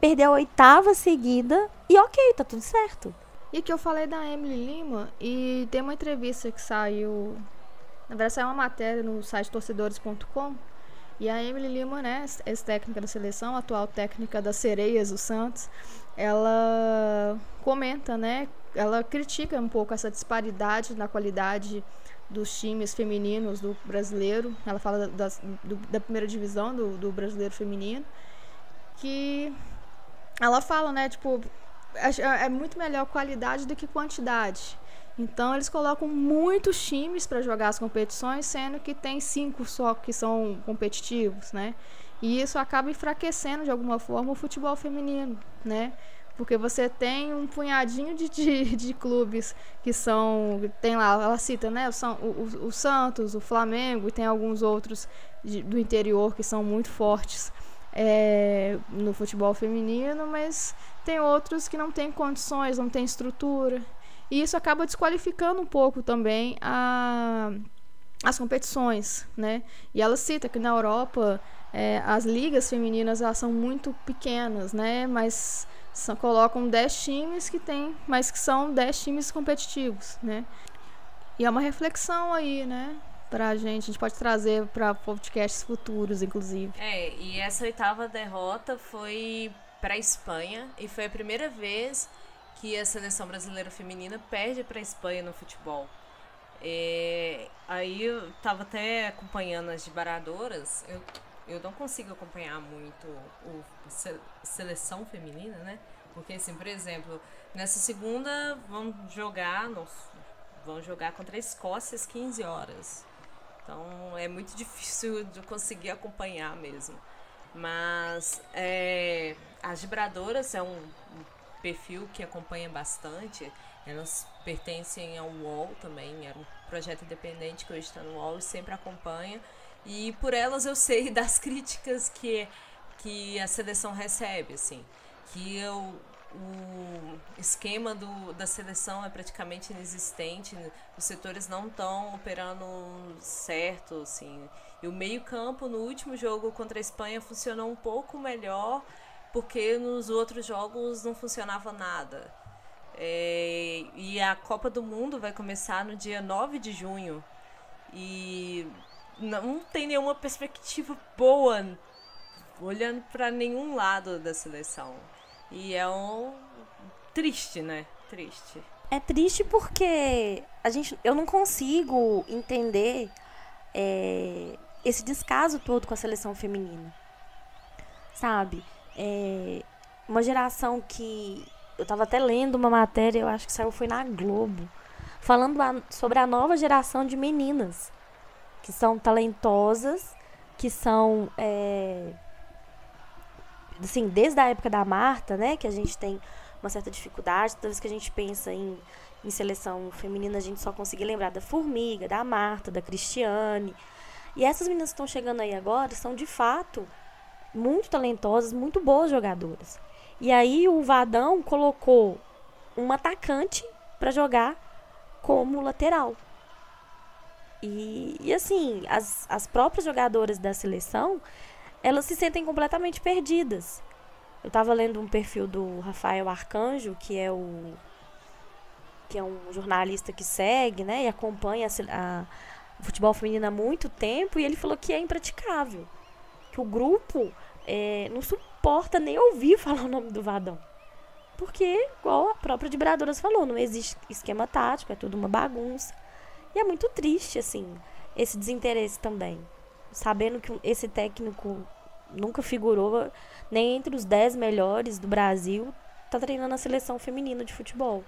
perder a oitava seguida e ok, tá tudo certo. E que eu falei da Emily Lima e tem uma entrevista que saiu. Na verdade, saiu uma matéria no site torcedores.com. E a Emily Lima, né, ex-técnica da seleção, atual técnica das Sereias do Santos, ela comenta, né, ela critica um pouco essa disparidade na qualidade dos times femininos do brasileiro. Ela fala da, do, da primeira divisão do, do brasileiro feminino. Que ela fala, né, tipo, é, é muito melhor qualidade do que quantidade. Então eles colocam muitos times para jogar as competições, sendo que tem cinco só que são competitivos, né? E isso acaba enfraquecendo de alguma forma o futebol feminino, né? Porque você tem um punhadinho de, de, de clubes que são. Tem lá, ela cita, né? O, o, o Santos, o Flamengo, e tem alguns outros de, do interior que são muito fortes é, no futebol feminino, mas tem outros que não têm condições, não têm estrutura. E isso acaba desqualificando um pouco também a, as competições, né? E ela cita que na Europa é, as ligas femininas elas são muito pequenas, né? Mas são, colocam 10 times que tem, mas que são 10 times competitivos, né? E é uma reflexão aí, né? Pra gente, a gente pode trazer para podcasts futuros, inclusive. É, e essa oitava derrota foi para a Espanha e foi a primeira vez que a seleção brasileira feminina perde para a Espanha no futebol. É, aí eu tava até acompanhando as desbaradoras. Eu, eu não consigo acompanhar muito o se, seleção feminina, né? Porque assim, por exemplo, nessa segunda vão jogar, nos, vão jogar contra a Escócia às 15 horas. Então é muito difícil de conseguir acompanhar mesmo. Mas é, as vibradoras é um, um perfil que acompanha bastante. Elas pertencem ao UOL também, era um projeto independente que hoje está no UOL e sempre acompanha. E por elas eu sei das críticas que, que a seleção recebe, assim. Que eu, o esquema do, da seleção é praticamente inexistente, os setores não estão operando certo, assim. E o meio-campo no último jogo contra a Espanha funcionou um pouco melhor, porque nos outros jogos não funcionava nada. É, e a Copa do Mundo vai começar no dia 9 de junho. E não tem nenhuma perspectiva boa olhando para nenhum lado da seleção. E é um triste, né? Triste. É triste porque a gente, eu não consigo entender é, esse descaso todo com a seleção feminina. Sabe? É, uma geração que. Eu tava até lendo uma matéria, eu acho que saiu foi na Globo, falando a, sobre a nova geração de meninas que são talentosas, que são. É, assim, desde a época da Marta, né, que a gente tem uma certa dificuldade, toda vez que a gente pensa em, em seleção feminina, a gente só consegue lembrar da Formiga, da Marta, da Cristiane. E essas meninas que estão chegando aí agora são, de fato, muito talentosas, muito boas jogadoras. E aí o Vadão colocou um atacante para jogar como lateral. E, e assim, as, as próprias jogadoras da seleção, elas se sentem completamente perdidas. Eu estava lendo um perfil do Rafael Arcanjo, que é o que é um jornalista que segue, né, e acompanha a, a, futebol feminino há muito tempo, e ele falou que é impraticável, que o grupo é, não suporta nem ouvir falar o nome do Vadão. Porque, igual a própria Vibradoras falou, não existe esquema tático, é tudo uma bagunça. E é muito triste, assim. esse desinteresse também? Sabendo que esse técnico nunca figurou nem entre os 10 melhores do Brasil, tá treinando a seleção feminina de futebol.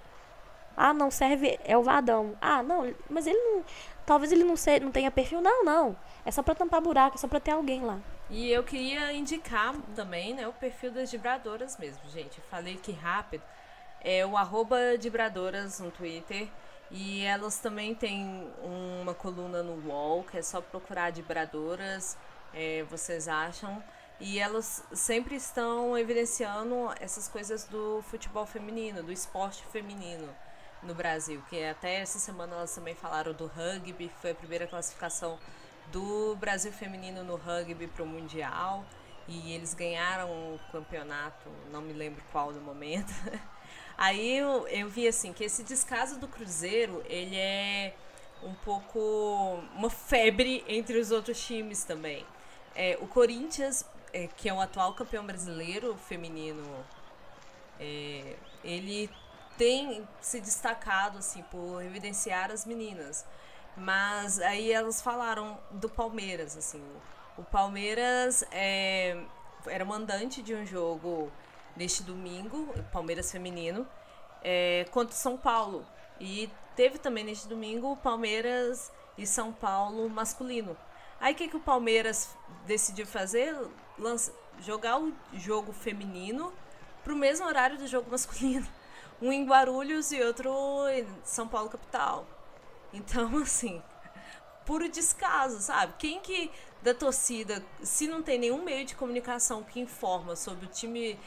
Ah, não serve, é o Vadão. Ah, não, mas ele não. Talvez ele não, ser, não tenha perfil. Não, não. É só pra tampar buraco, é só pra ter alguém lá. E eu queria indicar também, né, o perfil das vibradoras mesmo, gente. falei que rápido. É o arroba vibradoras no Twitter. E elas também têm uma coluna no UOL, que é só procurar vibradoras, é, vocês acham. E elas sempre estão evidenciando essas coisas do futebol feminino, do esporte feminino no Brasil. Que até essa semana elas também falaram do rugby, que foi a primeira classificação do Brasil feminino no rugby para o Mundial. E eles ganharam o campeonato, não me lembro qual no momento. Aí eu, eu vi assim que esse descaso do Cruzeiro, ele é um pouco uma febre entre os outros times também. É, o Corinthians é, que é o atual campeão brasileiro feminino, é, ele tem se destacado assim por evidenciar as meninas. Mas aí elas falaram do Palmeiras, assim. O Palmeiras é, era mandante de um jogo neste domingo, Palmeiras feminino, é, contra o São Paulo. E teve também neste domingo o Palmeiras e São Paulo masculino. Aí o que, que o Palmeiras decidiu fazer? lança, jogar o jogo feminino pro mesmo horário do jogo masculino. Um em Guarulhos e outro em São Paulo capital. Então, assim, puro descaso, sabe? Quem que da torcida, se não tem nenhum meio de comunicação que informa sobre o time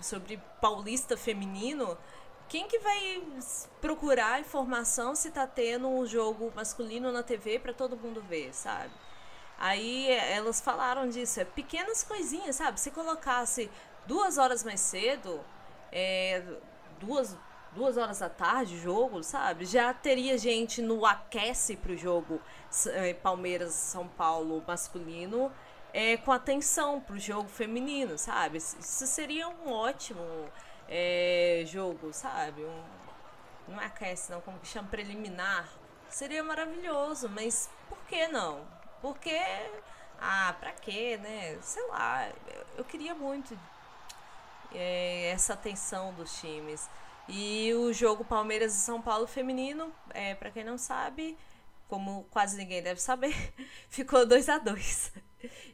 sobre paulista feminino, quem que vai procurar informação se tá tendo um jogo masculino na TV para todo mundo ver, sabe? Aí elas falaram disso, é pequenas coisinhas, sabe? Se colocasse duas horas mais cedo, é, duas, duas horas da tarde, jogo, sabe? Já teria gente no aquece pro jogo é, Palmeiras São Paulo masculino é, com atenção pro jogo feminino, sabe? Isso seria um ótimo é, jogo, sabe? Um, não é aquece, não, como que chama? Preliminar. Seria maravilhoso, mas por que não? Porque, ah, pra quê, né? Sei lá, eu queria muito é, essa atenção dos times. E o jogo Palmeiras e São Paulo feminino, é, para quem não sabe, como quase ninguém deve saber, ficou 2 a 2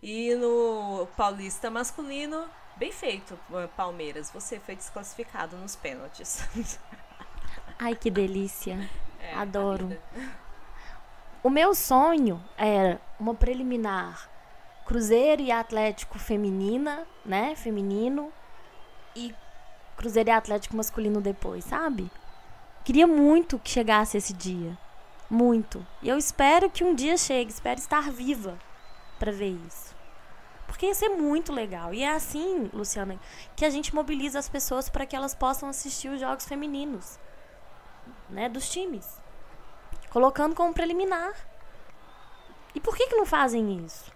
E no Paulista masculino, bem feito, Palmeiras. Você foi desclassificado nos pênaltis. Ai, que delícia. É, Adoro. O meu sonho era uma preliminar Cruzeiro e Atlético feminina, né? Feminino. E Cruzeiro e Atlético masculino depois, sabe? Queria muito que chegasse esse dia. Muito. E eu espero que um dia chegue, espero estar viva para ver isso. Porque ia ser muito legal. E é assim, Luciana, que a gente mobiliza as pessoas para que elas possam assistir os jogos femininos, né, dos times colocando como preliminar. E por que, que não fazem isso?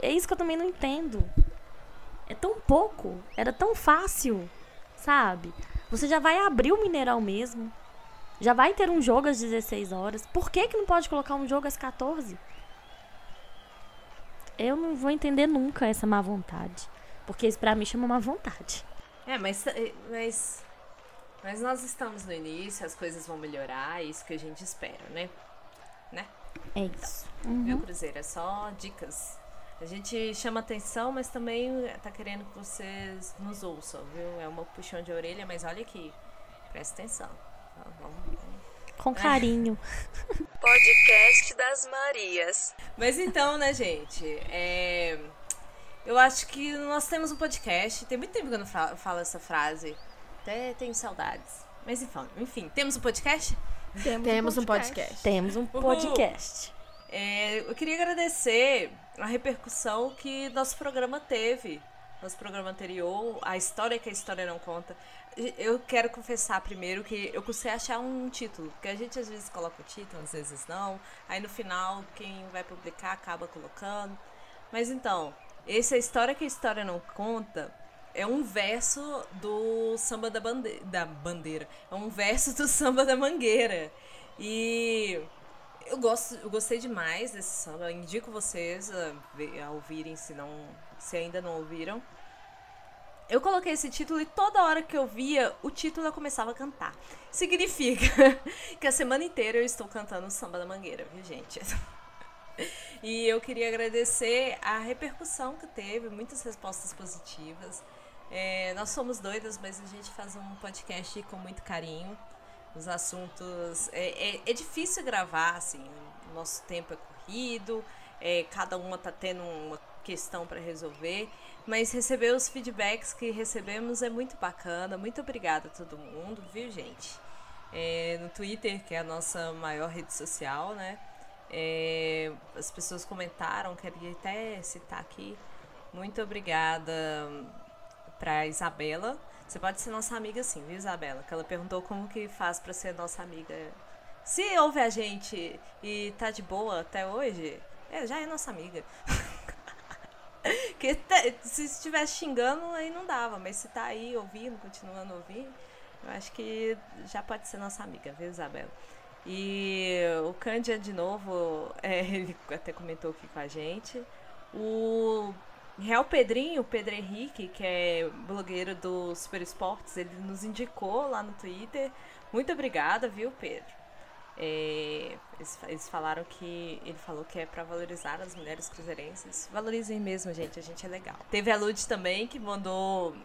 É isso que eu também não entendo. É tão pouco, era tão fácil, sabe? Você já vai abrir o Mineirão mesmo. Já vai ter um jogo às 16 horas. Por que, que não pode colocar um jogo às 14? Eu não vou entender nunca essa má vontade. Porque isso pra mim chama má vontade. É, mas, mas mas nós estamos no início, as coisas vão melhorar, é isso que a gente espera, né? Né? É isso. Então, uhum. Viu, Cruzeiro? É só dicas. A gente chama atenção, mas também tá querendo que vocês nos ouçam, viu? É uma puxão de orelha, mas olha aqui. Presta atenção. Tá, vamos, Com carinho. Podcast das Marias. Mas então, né, gente? É... Eu acho que nós temos um podcast. Tem muito tempo que eu não falo essa frase até tenho saudades. Mas enfim, enfim temos um podcast? Temos, temos um, podcast. um podcast. Temos um podcast. É, eu queria agradecer a repercussão que nosso programa teve. Nosso programa anterior, a história que a história não conta. Eu quero confessar primeiro que eu custei achar um título, porque a gente às vezes coloca o título, às vezes não. Aí no final, quem vai publicar acaba colocando. Mas então, essa é história que a história não conta é um verso do samba da, bande da bandeira. É um verso do samba da mangueira. E eu, gosto, eu gostei demais desse samba. Eu indico vocês a, a ouvirem se, não, se ainda não ouviram. Eu coloquei esse título e toda hora que eu via o título eu começava a cantar. Significa que a semana inteira eu estou cantando samba da mangueira, viu, gente? E eu queria agradecer a repercussão que teve, muitas respostas positivas. É, nós somos doidas, mas a gente faz um podcast com muito carinho. Os assuntos. É, é, é difícil gravar, assim, o nosso tempo é corrido, é, cada uma tá tendo uma questão para resolver, mas receber os feedbacks que recebemos é muito bacana. Muito obrigada a todo mundo, viu, gente? É, no Twitter, que é a nossa maior rede social, né? É, as pessoas comentaram, queria até citar aqui. Muito obrigada para Isabela. Você pode ser nossa amiga sim, viu, Isabela? Que ela perguntou como que faz para ser nossa amiga. Se ouve a gente e tá de boa até hoje, é, já é nossa amiga. que se estivesse xingando, aí não dava, mas se tá aí ouvindo, continuando ouvindo, eu acho que já pode ser nossa amiga, viu, Isabela? E o Cândia, de novo, é, ele até comentou aqui com a gente. O Real Pedrinho, Pedro Henrique, que é blogueiro do Super Esportes, ele nos indicou lá no Twitter. Muito obrigada, viu, Pedro? É, eles, eles, falaram que. Ele falou que é para valorizar as mulheres cruzeirenses. Valorizem mesmo, gente, a gente é legal. Teve a Lud também que mandou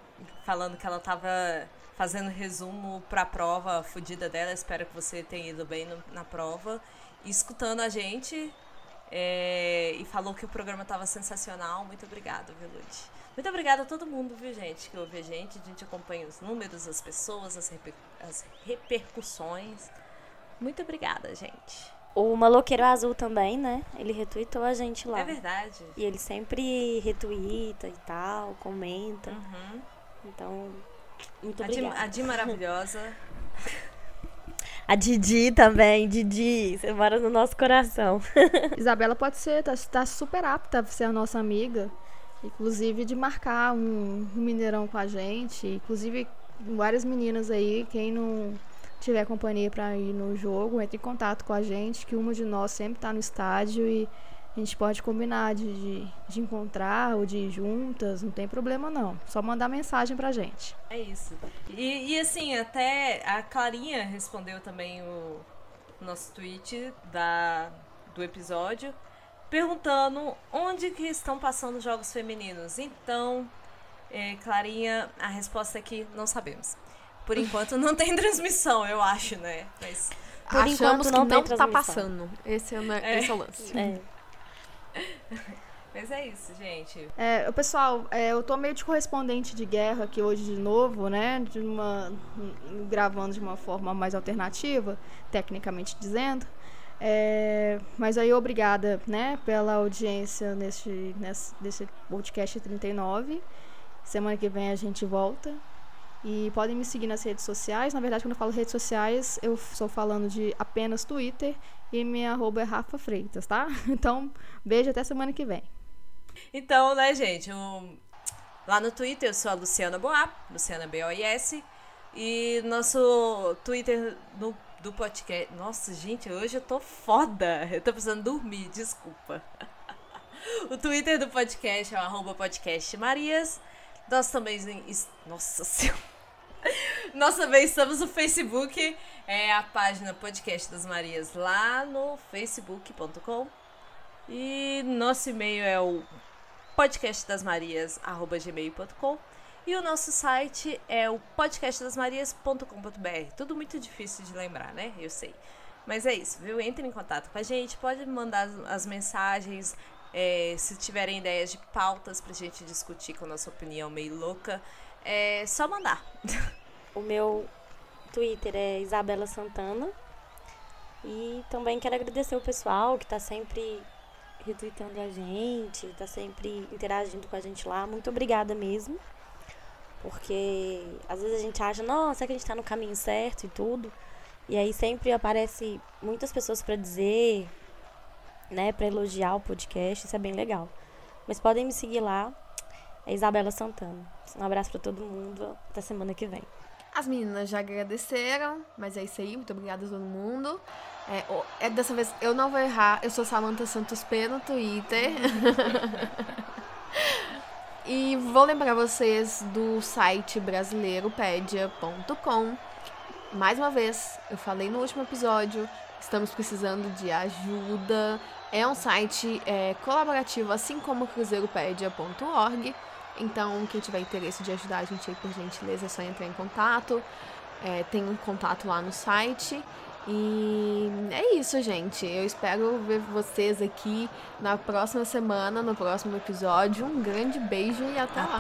falando que ela tava fazendo resumo pra prova fodida dela. Espero que você tenha ido bem no, na prova. E escutando a gente. É, e falou que o programa tava sensacional. Muito obrigada, viu, Lud? Muito obrigada a todo mundo, viu, gente, que ouve a gente. A gente acompanha os números, as pessoas, as, reper, as repercussões. Muito obrigada, gente. O Maloqueiro Azul também, né? Ele retweetou a gente lá. É verdade. E ele sempre retweeta e tal, comenta. Uhum. Então, muito a obrigada. Di, a Di maravilhosa. A Didi também, Didi, você mora no nosso coração. Isabela pode ser, tá, tá super apta a ser a nossa amiga. Inclusive de marcar um, um Mineirão com a gente. Inclusive, várias meninas aí, quem não tiver companhia para ir no jogo, entre em contato com a gente, que uma de nós sempre está no estádio e a gente pode combinar de, de, de, encontrar ou de ir juntas, não tem problema não. Só mandar mensagem pra gente. É isso. E, e assim, até a Clarinha respondeu também o nosso tweet da, do episódio, perguntando onde que estão passando os jogos femininos. Então, é, Clarinha, a resposta é que não sabemos. Por enquanto não tem transmissão, eu acho, né? Mas por Achamos enquanto não, que não tá passando. Esse é, o, é. Esse é o lance. É. Mas é isso, gente. É, pessoal, é, eu tô meio de correspondente de guerra aqui hoje de novo, né? De uma, gravando de uma forma mais alternativa, tecnicamente dizendo. É, mas aí, obrigada, né, pela audiência nesse, nesse, nesse podcast 39. Semana que vem a gente volta. E podem me seguir nas redes sociais. Na verdade, quando eu falo redes sociais, eu estou falando de apenas Twitter e minha arroba é Rafa Freitas, tá? Então, beijo até semana que vem. Então, né, gente, lá no Twitter eu sou a Luciana Boa, Luciana B-O-I-S. E nosso Twitter no, do podcast. Nossa, gente, hoje eu tô foda. Eu tô precisando dormir, desculpa. o Twitter do podcast é o arroba podcast Marias. Nós também. Nossa Senhora. Nós também estamos no Facebook, é a página Podcast das Marias lá no facebook.com. E nosso e-mail é o podcastdasmarias@gmail.com e o nosso site é o podcastdasmarias.com.br. Tudo muito difícil de lembrar, né? Eu sei. Mas é isso, viu? Entre em contato com a gente, pode mandar as mensagens, é, se tiverem ideias de pautas pra gente discutir com a nossa opinião meio louca. É só mandar. O meu Twitter é Isabela Santana. E também quero agradecer o pessoal que está sempre retweetando a gente, está sempre interagindo com a gente lá. Muito obrigada mesmo. Porque às vezes a gente acha, nossa, será que a gente está no caminho certo e tudo? E aí sempre aparece muitas pessoas para dizer, né, para elogiar o podcast, isso é bem legal. Mas podem me seguir lá, é Isabela Santana. Um abraço para todo mundo, até semana que vem. As meninas já agradeceram, mas é isso aí. Muito obrigada a todo mundo. É, é, dessa vez eu não vou errar. Eu sou Samantha Santos P no Twitter. e vou lembrar vocês do site brasileiropedia.com. Mais uma vez, eu falei no último episódio, estamos precisando de ajuda. É um site é, colaborativo, assim como cruzeiropedia.org. Então, quem tiver interesse de ajudar a gente aí, por gentileza, é só entrar em contato. É, tem um contato lá no site. E é isso, gente. Eu espero ver vocês aqui na próxima semana, no próximo episódio. Um grande beijo e até, até. lá.